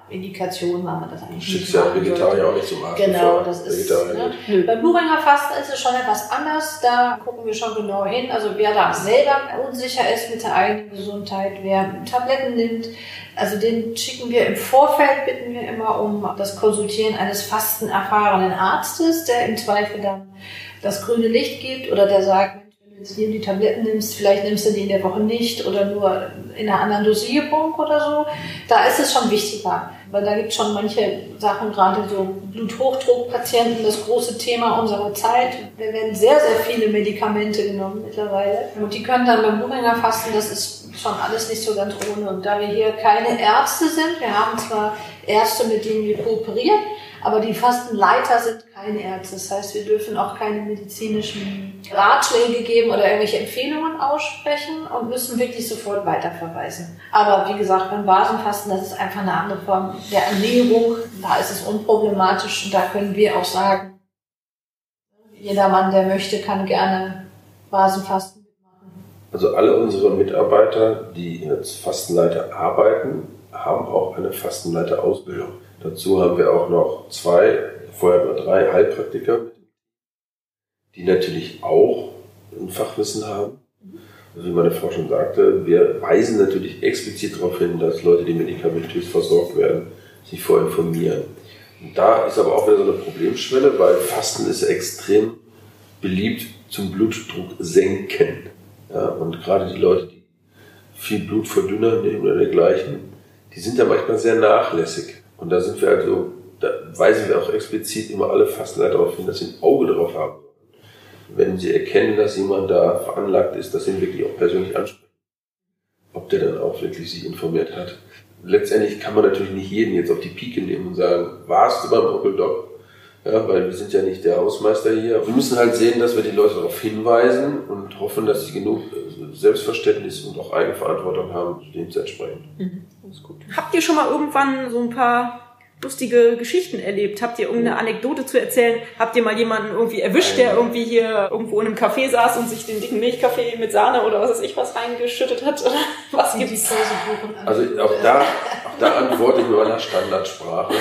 Indikation, weil man das eigentlich Schickst ja Vegetarier auch nicht zum Arzt. Genau, das ist. Ne? Beim Buchinger Fasten ist es schon etwas anders. Da gucken wir schon genau hin. Also wer da selber unsicher ist mit der eigenen Gesundheit, wer Tabletten nimmt, also den schicken wir im Vorfeld, bitten wir immer um das Konsultieren eines fastenerfahrenen Arztes, der im Zweifel dann das grüne Licht gibt oder der sagt, jetzt dir die Tabletten nimmst, vielleicht nimmst du die in der Woche nicht oder nur in einer anderen Dosierung oder so, da ist es schon wichtiger. Weil da gibt es schon manche Sachen, gerade so Bluthochdruckpatienten, das große Thema unserer Zeit. Da werden sehr, sehr viele Medikamente genommen mittlerweile. Und die können dann beim Buchinger fasten, das ist schon alles nicht so ganz ohne. Und da wir hier keine Ärzte sind, wir haben zwar Ärzte, mit denen wir kooperieren, aber die Fastenleiter sind keine Ärzte. Das heißt, wir dürfen auch keine medizinischen Ratschläge geben oder irgendwelche Empfehlungen aussprechen und müssen wirklich sofort weiterverweisen. Aber wie gesagt, beim Basenfasten, das ist einfach eine andere Form der Ernährung. Da ist es unproblematisch und da können wir auch sagen, jeder Mann, der möchte, kann gerne Basenfasten mitmachen. Also alle unsere Mitarbeiter, die als Fastenleiter arbeiten, haben auch eine Fastenleiterausbildung. Dazu haben wir auch noch zwei, vorher nur drei Heilpraktiker, die natürlich auch ein Fachwissen haben. Also wie meine Frau schon sagte, wir weisen natürlich explizit darauf hin, dass Leute, die medikamentös versorgt werden, sich vorher informieren. Und da ist aber auch wieder so eine Problemschwelle, weil Fasten ist extrem beliebt zum Blutdruck senken. Ja, und gerade die Leute, die viel Blutverdünner nehmen oder dergleichen, die sind da manchmal sehr nachlässig. Und da sind wir also, da weisen wir auch explizit immer alle Fastenleiter darauf hin, dass sie ein Auge drauf haben Wenn sie erkennen, dass jemand da veranlagt ist, dass sie ihn wirklich auch persönlich ansprechen. Ob der dann auch wirklich sich informiert hat. Letztendlich kann man natürlich nicht jeden jetzt auf die Pike nehmen und sagen, warst du beim Onkel Doc? Ja, weil wir sind ja nicht der Hausmeister hier. Wir müssen halt sehen, dass wir die Leute darauf hinweisen und hoffen, dass sie genug äh, Selbstverständnis und auch Eigenverantwortung haben, dem zu entsprechen. Mhm. Habt ihr schon mal irgendwann so ein paar lustige Geschichten erlebt? Habt ihr irgendeine Anekdote zu erzählen? Habt ihr mal jemanden irgendwie erwischt, der irgendwie hier irgendwo in einem Café saß und sich den dicken Milchkaffee mit Sahne oder was weiß ich was reingeschüttet hat? Oder [laughs] was gibt's? Also auch da, [laughs] auch da antworte ich mit meiner Standardsprache.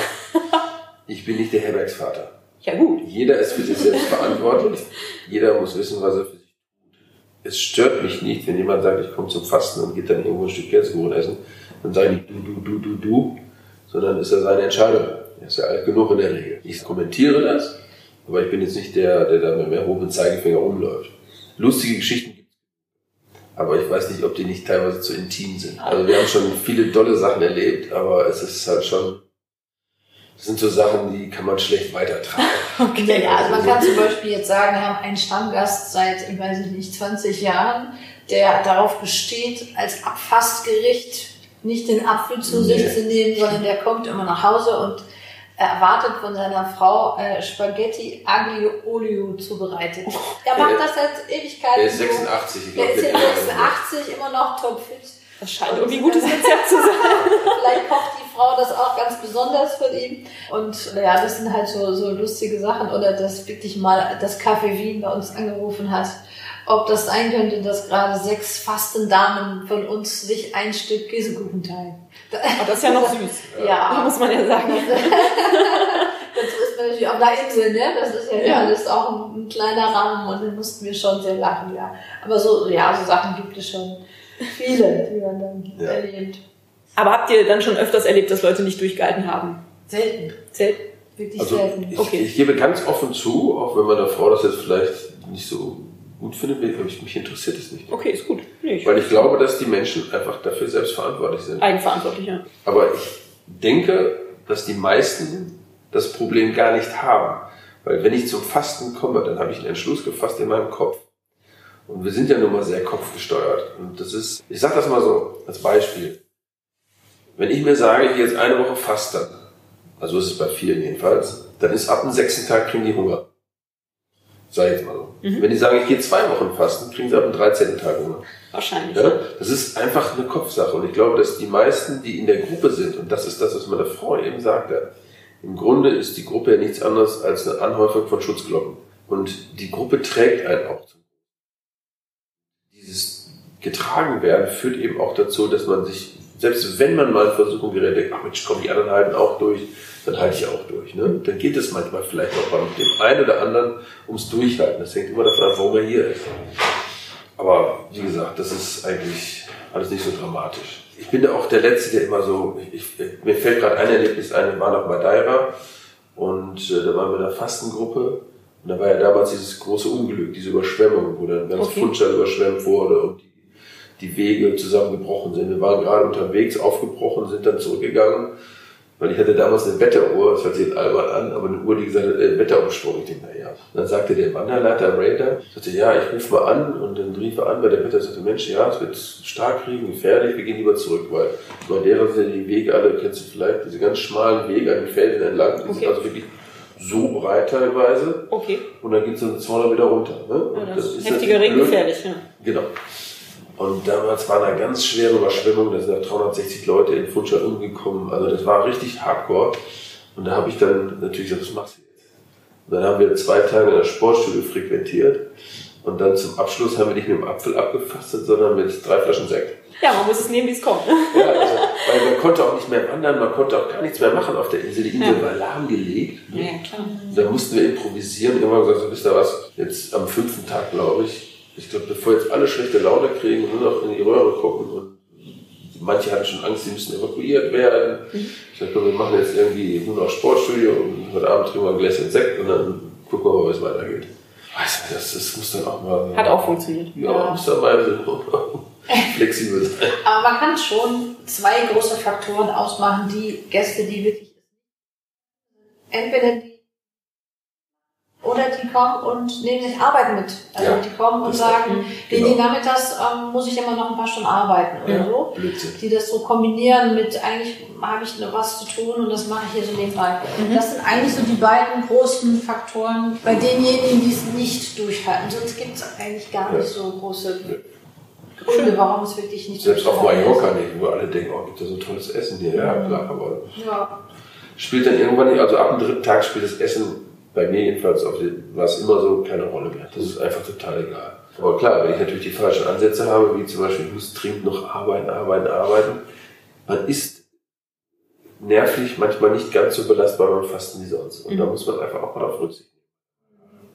Ich bin nicht der Herbergsvater. Ja gut. Jeder ist für sich selbst verantwortlich. Jeder muss wissen, was er für sich tut. es stört mich nicht, wenn jemand sagt, ich komme zum Fasten und geht dann irgendwo ein Stück Käsekuchen essen. Dann sage ich nicht du, du, du, du, du, sondern ist ja seine Entscheidung. Er ist ja alt genug in der Regel. Ich kommentiere das, aber ich bin jetzt nicht der, der da mit dem erhobenen Zeigefinger rumläuft. Lustige Geschichten gibt aber ich weiß nicht, ob die nicht teilweise zu intim sind. Also wir haben schon viele tolle Sachen erlebt, aber es ist halt schon, das sind so Sachen, die kann man schlecht weitertragen. [laughs] okay, ja, also man kann zum Beispiel jetzt sagen, wir haben einen Stammgast seit, ich weiß nicht, 20 Jahren, der darauf besteht, als Abfastgericht nicht den Apfel zu sich nee. zu nehmen, sondern der kommt immer nach Hause und erwartet von seiner Frau äh, Spaghetti Aglio Olio zubereitet. Er macht das seit Ewigkeiten. Er ist 86, ich glaube. Er ist 86, immer noch topfit. Das scheint irgendwie ein gutes Rezept zu [laughs] sein. Vielleicht kocht die Frau das auch ganz besonders von ihm. Und ja, das sind halt so, so lustige Sachen. Oder dass wirklich mal das Café Wien bei uns angerufen hat ob das sein könnte, dass gerade sechs Fastendamen von uns sich ein Stück Käsekuchen teilen. Aber das ist ja noch süß. [laughs] Ja. Muss man ja sagen. Das [laughs] ist natürlich auf der Insel, ne? Das ist ja, ja. alles auch ein, ein, kleiner Rahmen und dann mussten wir schon sehr lachen, ja. Aber so, ja, so Sachen gibt es schon viele, die man dann ja. erlebt. Aber habt ihr dann schon öfters erlebt, dass Leute nicht durchgehalten haben? Selten. Selten. Wirklich also selten. Ich, okay. ich gebe ganz offen zu, auch wenn meine Frau das jetzt vielleicht nicht so gut findet, aber mich interessiert es nicht. Okay, ist gut. Nee, Weil ich glaube, dass die Menschen einfach dafür selbst verantwortlich sind. Eigenverantwortlich, ja. Aber ich denke, dass die meisten das Problem gar nicht haben. Weil wenn ich zum Fasten komme, dann habe ich einen Entschluss gefasst in meinem Kopf. Und wir sind ja nun mal sehr kopfgesteuert. Und das ist, ich sage das mal so als Beispiel. Wenn ich mir sage, ich gehe jetzt eine Woche fasten, also ist es bei vielen jedenfalls, dann ist ab dem sechsten Tag kriegen die Hunger. Sag ich jetzt mal so. Mhm. Wenn die sagen, ich gehe zwei Wochen fasten, kriegen sie ab dem 13. Tag Hunger. Wahrscheinlich. Ja? Das ist einfach eine Kopfsache. Und ich glaube, dass die meisten, die in der Gruppe sind, und das ist das, was meine Frau eben sagte, im Grunde ist die Gruppe ja nichts anderes als eine Anhäufung von Schutzglocken. Und die Gruppe trägt einen auch. Dieses getragen werden führt eben auch dazu, dass man sich, selbst wenn man mal in Versuchung gerät, denkt, ach Mensch, komm, die anderen halten auch durch, dann halte ich auch durch. Ne? Dann geht es manchmal vielleicht auch bei dem einen oder anderen ums Durchhalten. Das hängt immer davon ab, warum er hier ist. Aber wie gesagt, das ist eigentlich alles nicht so dramatisch. Ich bin da auch der Letzte, der immer so, ich, mir fällt gerade ein Erlebnis ein, wir waren auf Madeira und äh, da waren wir in einer Fastengruppe und da war ja damals dieses große Unglück, diese Überschwemmung, wo dann ganz okay. Funchal überschwemmt wurde und die, die Wege zusammengebrochen sind. Wir waren gerade unterwegs, aufgebrochen, sind dann zurückgegangen weil ich hatte damals eine Wetteruhr, das hört sich jetzt albern an, aber eine Uhr, die gesagt hat, äh, Wetterumsprung. Ich denke, naja. Dann sagte der Wanderleiter Raider, sagte, ja, ich rufe mal an und dann rief er an bei der Wetter, sagte, Mensch, ja, es wird stark kriegen, gefährlich, wir gehen lieber zurück, weil Madeira sind ja die Wege alle, kennst du vielleicht, diese ganz schmalen Wege an den Feldern entlang, die okay. sind also wirklich so breit teilweise. Okay. Und dann geht es dann 200 Meter runter. Ne? Ja, das, das ist heftiger Regen gefährlich, ja. Genau. Und damals war eine ganz schwere Überschwemmung, da sind 360 Leute in Funchal umgekommen. Also das war richtig hardcore. Und da habe ich dann natürlich gesagt, was machst du jetzt? Und dann haben wir zwei Tage in der Sportstudio frequentiert. Und dann zum Abschluss haben wir nicht mit dem Apfel abgefastet, sondern mit drei Flaschen Sekt. Ja, man muss es nehmen, wie es kommt. [laughs] ja, also, weil man konnte auch nicht mehr wandern, man konnte auch gar nichts mehr machen auf der Insel. Die Insel ja. war lahmgelegt. Ja, klar. Da mussten wir improvisieren. Irgendwann gesagt, so, wisst ihr was, jetzt am fünften Tag, glaube ich, ich glaube, bevor jetzt alle schlechte Laune kriegen und nur noch in die Röhre gucken und manche hatten schon Angst, sie müssen evakuiert werden. Mhm. Ich dachte, wir machen jetzt irgendwie nur noch Sportstudio und heute Abend trinken wir ein Gläschen Sekt und dann gucken wir mal, wie es weitergeht. Weißt du, das, das muss dann auch mal. Hat auch funktioniert. Ja, ja. muss dann mal [laughs] flexibel sein. [laughs] Aber man kann schon zwei große Faktoren ausmachen, die Gäste, die wirklich entweder die oder die kommen und nehmen sich Arbeit mit. Also ja, die kommen und sagen, den genau. nachmittags ähm, muss ich immer noch ein paar Stunden arbeiten oder ja, so. Blödsinn. Die das so kombinieren mit, eigentlich habe ich noch was zu tun und das mache ich hier so nebenbei. Mhm. Das sind eigentlich so die beiden großen Faktoren bei denjenigen, die es nicht durchhalten. Sonst gibt es eigentlich gar nicht so große Gründe, warum es wirklich nicht Selbst auf Mallorca nicht, wo alle denken, oh, gibt es so tolles Essen hier. Ja, klar, aber ja. spielt dann irgendwann nicht, also ab dem dritten Tag spielt das Essen bei mir jedenfalls war es immer so keine Rolle mehr. Das ist einfach total egal. Aber klar, wenn ich natürlich die falschen Ansätze habe, wie zum Beispiel, ich muss dringend noch arbeiten, arbeiten, arbeiten, man ist nervlich manchmal nicht ganz so belastbar beim Fasten wie sonst. Und mhm. da muss man einfach auch mal auf Rücksicht.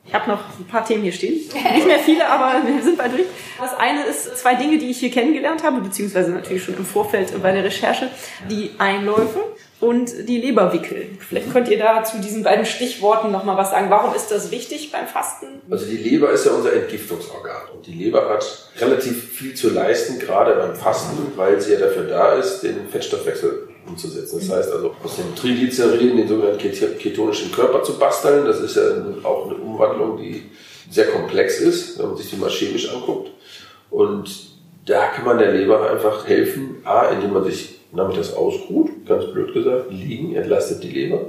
Ich habe noch ein paar Themen hier stehen. Nicht mehr viele, aber wir sind bald durch. Das eine ist zwei Dinge, die ich hier kennengelernt habe, beziehungsweise natürlich schon im Vorfeld bei der Recherche. Die Einläufe und die Leberwickel. Vielleicht könnt ihr da zu diesen beiden Stichworten nochmal was sagen. Warum ist das wichtig beim Fasten? Also die Leber ist ja unser Entgiftungsorgan und die Leber hat relativ viel zu leisten, gerade beim Fasten, weil sie ja dafür da ist, den Fettstoffwechsel umzusetzen. Das heißt also, aus dem Triglycerin den sogenannten ketonischen Körper zu basteln. Das ist ja auch eine Umwandlung, die sehr komplex ist, wenn man sich die mal chemisch anguckt. Und da kann man der Leber einfach helfen, A, indem man sich das ausruht, ganz blöd gesagt, liegen, entlastet die Leber.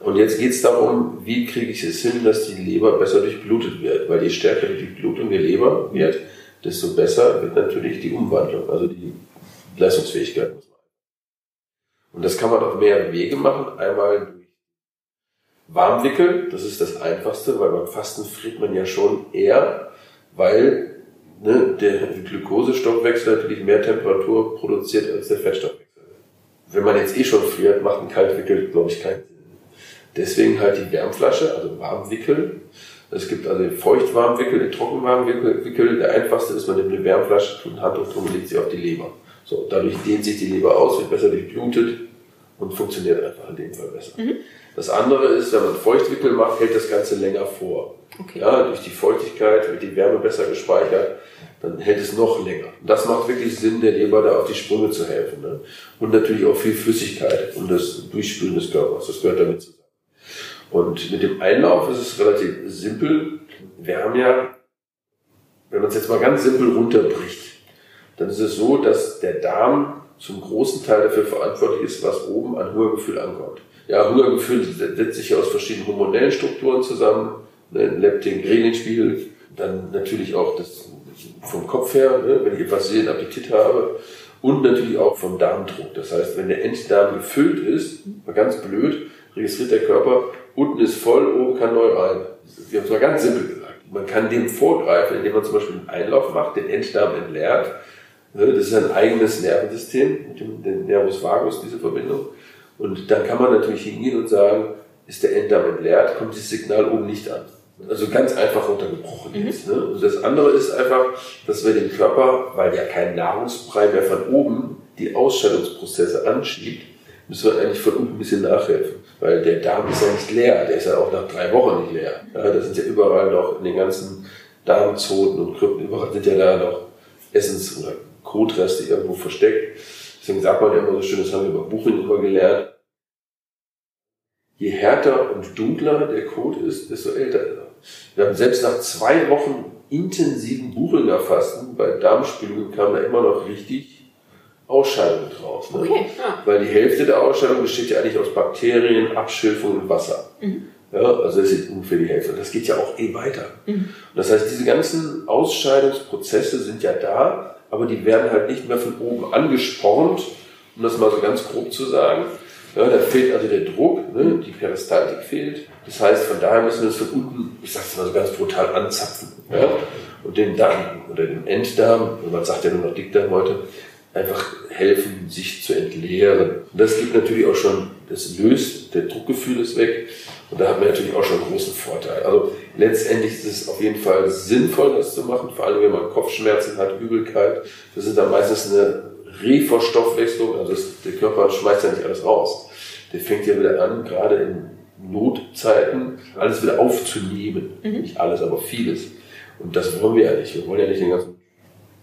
Und jetzt geht es darum, wie kriege ich es hin, dass die Leber besser durchblutet wird. Weil je stärker die Durchblutung der Leber wird, desto besser wird natürlich die Umwandlung, also die Leistungsfähigkeit. Und das kann man auf mehrere Wege machen. Einmal durch Warmwickeln, das ist das Einfachste, weil beim Fasten friert man ja schon eher, weil ne, der Glukosestoffwechsel natürlich mehr Temperatur produziert als der Fettstoffwechsel. Wenn man jetzt eh schon friert, macht ein Kaltwickel, glaube ich, keinen Sinn. Deswegen halt die Wärmflasche, also Warmwickel. Es gibt also den Feuchtwarmwickel, den Trockenwarmwickel. Der einfachste ist, man nimmt eine Wärmflasche, tut ein Handtuch drum und legt sie auf die Leber. So, dadurch dehnt sich die Leber aus, wird besser durchblutet und funktioniert einfach in dem Fall besser. Mhm. Das andere ist, wenn man Feuchtwickel macht, hält das Ganze länger vor. Okay. Ja, durch die Feuchtigkeit wird die Wärme besser gespeichert, dann hält es noch länger. Und das macht wirklich Sinn, der Leber da auf die Sprünge zu helfen. Ne? Und natürlich auch viel Flüssigkeit und das Durchspülen des Körpers, das gehört damit zusammen. Und mit dem Einlauf ist es relativ simpel. Wir haben ja, wenn man es jetzt mal ganz simpel runterbricht, dann ist es so, dass der Darm zum großen Teil dafür verantwortlich ist, was oben an Hungergefühl ankommt. Ja, Hungergefühl setzt sich aus verschiedenen hormonellen Strukturen zusammen, ne, Leptin, Grelinspiegel, dann natürlich auch das vom Kopf her, ne, wenn ich etwas sehe, einen Appetit habe und natürlich auch vom Darmdruck. Das heißt, wenn der Enddarm gefüllt ist, mal ganz blöd, registriert der Körper, unten ist voll, oben kann neu rein. Wir haben es mal ganz simpel gesagt. Man kann dem vorgreifen, indem man zum Beispiel einen Einlauf macht, den Enddarm entleert das ist ein eigenes Nervensystem mit dem, Nervus vagus, diese Verbindung. Und dann kann man natürlich hingehen und sagen, ist der Enddarm entleert, kommt dieses Signal oben nicht an. Also ganz einfach runtergebrochen mhm. jetzt. Ne? Und das andere ist einfach, dass wir den Körper, weil ja kein Nahrungsbrei mehr von oben die Ausscheidungsprozesse anschiebt, müssen wir eigentlich von unten ein bisschen nachhelfen. Weil der Darm ist ja nicht leer, der ist ja auch nach drei Wochen nicht leer. Ja, da sind ja überall noch in den ganzen Darmzonen und Krypten, überall sind ja da noch Essens- oder Kotreste irgendwo versteckt. Deswegen sagt man ja immer so schön, das haben wir bei Buching immer gelernt. Je härter und dunkler der Code ist, desto älter ist er. Wir haben selbst nach zwei Wochen intensiven Buchinger Fasten, bei Darmspülungen kam da immer noch richtig Ausscheidung draus. Ne? Okay, ja. Weil die Hälfte der Ausscheidung besteht ja eigentlich aus Bakterien, Abschilfung und Wasser. Mhm. Ja, also das ist ungefähr die Hälfte. Das geht ja auch eh weiter. Mhm. Das heißt, diese ganzen Ausscheidungsprozesse sind ja da, aber die werden halt nicht mehr von oben angespornt, um das mal so ganz grob zu sagen. Ja, da fehlt also der Druck, ne? die Peristaltik fehlt. Das heißt, von daher müssen wir es von unten, ich sage es mal so ganz brutal, anzapfen. Ja? Und den Darm oder den Enddarm, man sagt ja nur noch Dickdarm heute, einfach helfen, sich zu entleeren. Und das gibt natürlich auch schon, das löst, der Druckgefühl ist weg. Und da hat man natürlich auch schon einen großen Vorteil. Also letztendlich ist es auf jeden Fall sinnvoll, das zu machen, vor allem wenn man Kopfschmerzen hat, Übelkeit. Das ist dann meistens eine Reverstoffwechslung, also das, der Körper schmeißt ja nicht alles raus. Der fängt ja wieder an, gerade in Notzeiten, alles wieder aufzunehmen. Mhm. Nicht alles, aber vieles. Und das wollen wir ja nicht. Wir wollen ja nicht den ganzen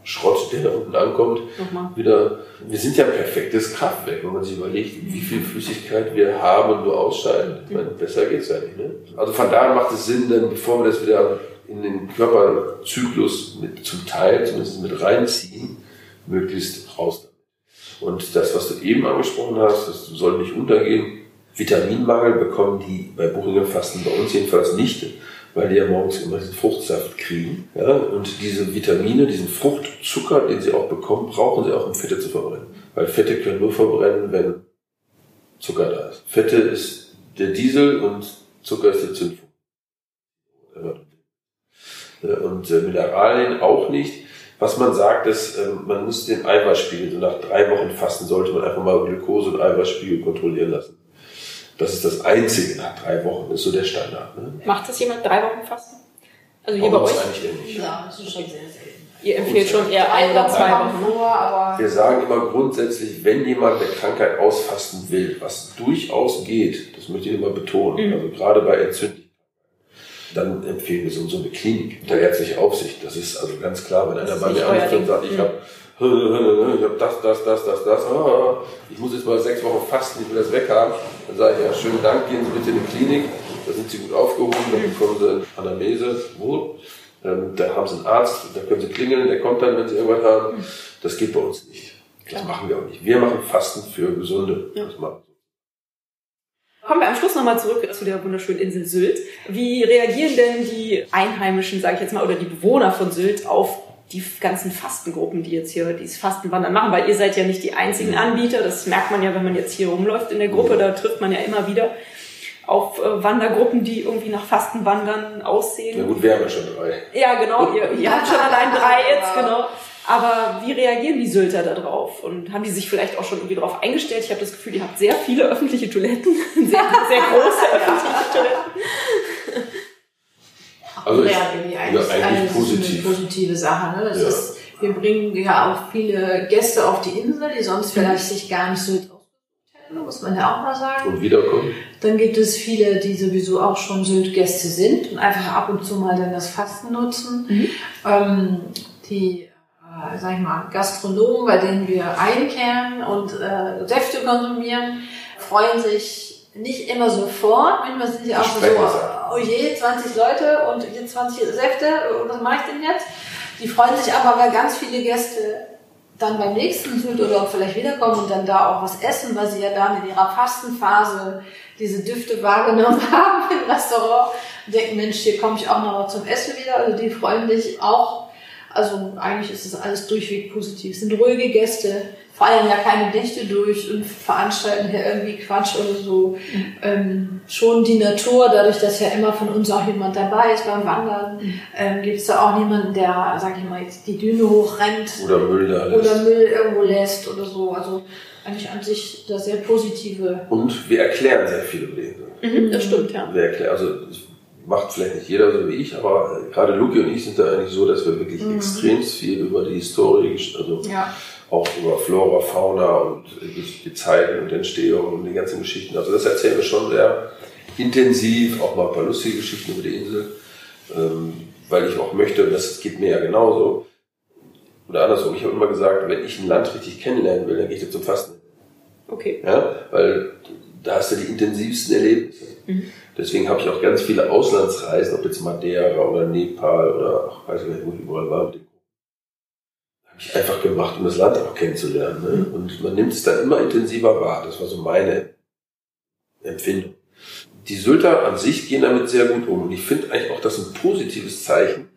Schrott, der da unten ankommt, Nochmal. wieder. Wir sind ja ein perfektes Kraftwerk, wenn man sich überlegt, wie viel Flüssigkeit wir haben und nur ausscheiden. Ich meine, besser geht's ja nicht. Ne? Also von daher macht es Sinn, dann bevor wir das wieder in den Körperzyklus mit zum Teil zumindest mit reinziehen, möglichst raus damit. Und das, was du eben angesprochen hast, das soll nicht untergehen. Vitaminmangel bekommen die bei Buchinger Fasten bei uns jedenfalls nicht weil die ja morgens immer diesen Fruchtsaft kriegen. Ja? Und diese Vitamine, diesen Fruchtzucker, den sie auch bekommen, brauchen sie auch, um Fette zu verbrennen. Weil Fette können nur verbrennen, wenn Zucker da ist. Fette ist der Diesel und Zucker ist der Zündfunken. Und äh, Mineralien auch nicht. Was man sagt, ist, äh, man muss den Eiweißspiegel, so nach drei Wochen Fasten sollte man einfach mal Glucose und Eiweißspiegel kontrollieren lassen Das ist das Einzige nach drei Wochen, das ist so der Standard. Ne? Macht das jemand drei Wochen Fasten? Also hier bei, bei euch? eigentlich eher nicht. Ja, das ist schon sehr selten. Ihr empfehlt schon eher ein oder zwei Wochen. Vor, Wir sagen immer grundsätzlich, wenn jemand der Krankheit ausfasten will, was durchaus geht, das möchte ich immer betonen, mhm. also gerade bei Entzündlichkeiten, dann empfehlen wir so, so eine Klinik unter ärztlicher Aufsicht. Das ist also ganz klar, wenn einer bei mir anruft und sagt, ich habe ich habe das, das, das, das, das, ah, ich muss jetzt mal sechs Wochen fasten, ich will das weghaben, dann sage ich, ja, schönen Dank, gehen Sie bitte in die Klinik, da sind Sie gut aufgehoben, dann bekommen Sie Anamnese, wohl. Ähm, da haben Sie einen Arzt, da können Sie klingeln, der kommt dann, wenn Sie irgendwas haben. Das geht bei uns nicht. Das machen wir auch nicht. Wir machen Fasten für Gesunde. Ja. Kommen wir am Schluss nochmal zurück zu der wunderschönen Insel Sylt. Wie reagieren denn die Einheimischen, sage ich jetzt mal, oder die Bewohner von Sylt auf die ganzen Fastengruppen, die jetzt hier dieses Fastenwandern machen? Weil ihr seid ja nicht die einzigen Anbieter. Das merkt man ja, wenn man jetzt hier rumläuft in der Gruppe. Da trifft man ja immer wieder auf äh, Wandergruppen, die irgendwie nach Fastenwandern aussehen. Ja gut, wir haben ja schon drei. Ja, genau. Ihr, ihr habt schon allein drei [laughs] jetzt, genau. Aber wie reagieren die Sylter da drauf? Und haben die sich vielleicht auch schon irgendwie darauf eingestellt? Ich habe das Gefühl, ihr habt sehr viele öffentliche Toiletten, [laughs] sehr, sehr große öffentliche Toiletten. Also ich, ja, eigentlich, ja, eigentlich positiv. eine positive Sache. Ne? Das ja. ist, wir bringen ja auch viele Gäste auf die Insel, die sonst mhm. vielleicht sich gar nicht so muss man ja auch mal sagen. Und wiederkommen. Dann gibt es viele, die sowieso auch schon Sylt-Gäste sind und einfach ab und zu mal dann das Fasten nutzen. Mhm. Ähm, die, äh, sag ich mal, Gastronomen, bei denen wir einkehren und äh, Säfte konsumieren, freuen sich nicht immer sofort. Manchmal sind sie auch so, oh je, 20 Leute und jetzt 20 Säfte, was mache ich denn jetzt? Die freuen sich aber, weil ganz viele Gäste dann beim nächsten Südurlaub vielleicht wiederkommen und dann da auch was essen, weil sie ja dann in ihrer Fastenphase diese Düfte wahrgenommen [laughs] haben im Restaurant und denken, Mensch, hier komme ich auch noch zum Essen wieder. Also die freuen sich auch. Also eigentlich ist es alles durchweg positiv. Es sind ruhige Gäste, feiern ja keine Nächte durch und veranstalten hier irgendwie Quatsch oder so. Mhm. Ähm, schon die Natur, dadurch, dass ja immer von uns auch jemand dabei ist beim Wandern, mhm. ähm, gibt es da auch niemanden, der, sag ich mal, jetzt die Düne hochrennt. Oder Müll da lässt. Oder Müll irgendwo lässt oder so. Also eigentlich an sich das sehr positive. Und wir erklären sehr viele Dinge. Mhm, das stimmt, ja. Wir erklären, also macht vielleicht nicht jeder so wie ich, aber gerade Luki und ich sind da eigentlich so, dass wir wirklich mhm. extrem viel über die Historie, also ja auch über Flora, Fauna und die Zeiten und Entstehung und die ganzen Geschichten. Also das erzählen wir schon sehr intensiv, auch mal ein paar lustige Geschichten über die Insel, ähm, weil ich auch möchte, und das geht mir ja genauso, oder andersrum, ich habe immer gesagt, wenn ich ein Land richtig kennenlernen will, dann gehe ich da zum Fasten. Okay. Ja, weil da hast du die intensivsten Erlebnisse. Mhm. Deswegen habe ich auch ganz viele Auslandsreisen, ob jetzt Madeira oder Nepal oder ach, weiß ich nicht, wo ich überall war mit dem einfach gemacht, um das Land auch kennenzulernen. Ne? Mhm. Und man nimmt es dann immer intensiver wahr. Das war so meine Empfindung. Die Sylter an sich gehen damit sehr gut um. Und ich finde eigentlich auch das ein positives Zeichen.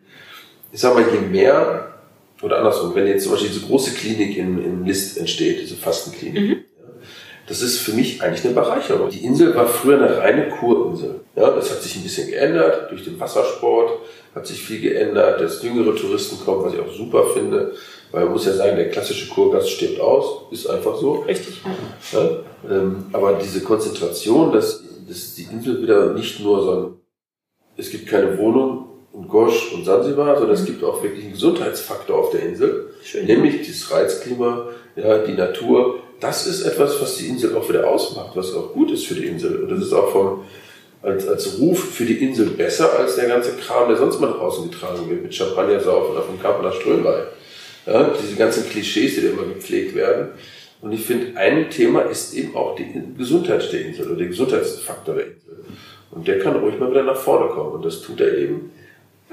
Ich sag mal, je mehr, oder andersrum, wenn jetzt zum Beispiel diese große Klinik in, in List entsteht, diese Fastenklinik, mhm. Das ist für mich eigentlich eine Bereicherung. Die Insel war früher eine reine Kurinsel. Ja, das hat sich ein bisschen geändert durch den Wassersport, hat sich viel geändert, dass jüngere Touristen kommen, was ich auch super finde. Weil man muss ja sagen, der klassische Kurgast stirbt aus, ist einfach so. Richtig. Ja, ähm, aber diese Konzentration, dass, dass die Insel wieder nicht nur so ein, es gibt keine Wohnung in Gosch und Sansibar, sondern mhm. es gibt auch wirklich einen Gesundheitsfaktor auf der Insel. Schön. Nämlich das Reizklima, ja, die Natur. Das ist etwas, was die Insel auch wieder ausmacht, was auch gut ist für die Insel. Und das ist auch vom, als, als Ruf für die Insel besser als der ganze Kram, der sonst mal nach außen getragen wird, mit Champagner saufen oder vom nach Strömwei. Ja, diese ganzen Klischees, die da immer gepflegt werden. Und ich finde, ein Thema ist eben auch die Gesundheit der Insel oder der Gesundheitsfaktor der Insel. Und der kann ruhig mal wieder nach vorne kommen. Und das tut er eben.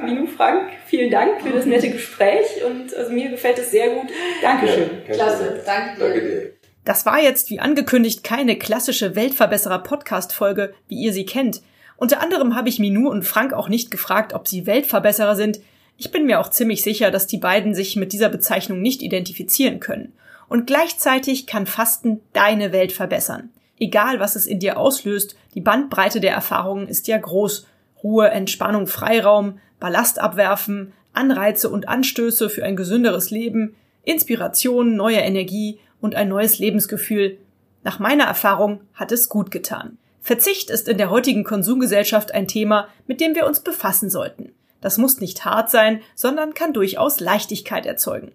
Lieben Frank, vielen Dank für das nette Gespräch und also mir gefällt es sehr gut. Dankeschön. Ja, Klasse, danke dir. Danke dir. Das war jetzt, wie angekündigt, keine klassische Weltverbesserer-Podcast-Folge, wie ihr sie kennt. Unter anderem habe ich Minu und Frank auch nicht gefragt, ob sie Weltverbesserer sind, ich bin mir auch ziemlich sicher, dass die beiden sich mit dieser Bezeichnung nicht identifizieren können. Und gleichzeitig kann Fasten deine Welt verbessern. Egal, was es in dir auslöst, die Bandbreite der Erfahrungen ist ja groß. Ruhe, Entspannung, Freiraum, Ballast abwerfen, Anreize und Anstöße für ein gesünderes Leben, Inspiration, neue Energie und ein neues Lebensgefühl. Nach meiner Erfahrung hat es gut getan. Verzicht ist in der heutigen Konsumgesellschaft ein Thema, mit dem wir uns befassen sollten. Das muss nicht hart sein, sondern kann durchaus Leichtigkeit erzeugen.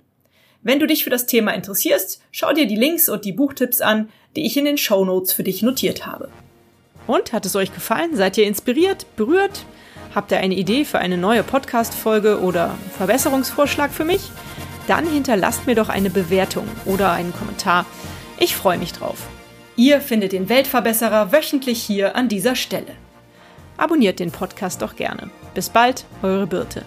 Wenn du dich für das Thema interessierst, schau dir die Links und die Buchtipps an, die ich in den Show Notes für dich notiert habe. Und hat es euch gefallen? Seid ihr inspiriert, berührt? Habt ihr eine Idee für eine neue Podcast-Folge oder Verbesserungsvorschlag für mich? Dann hinterlasst mir doch eine Bewertung oder einen Kommentar. Ich freue mich drauf. Ihr findet den Weltverbesserer wöchentlich hier an dieser Stelle. Abonniert den Podcast doch gerne. Bis bald, eure Birte.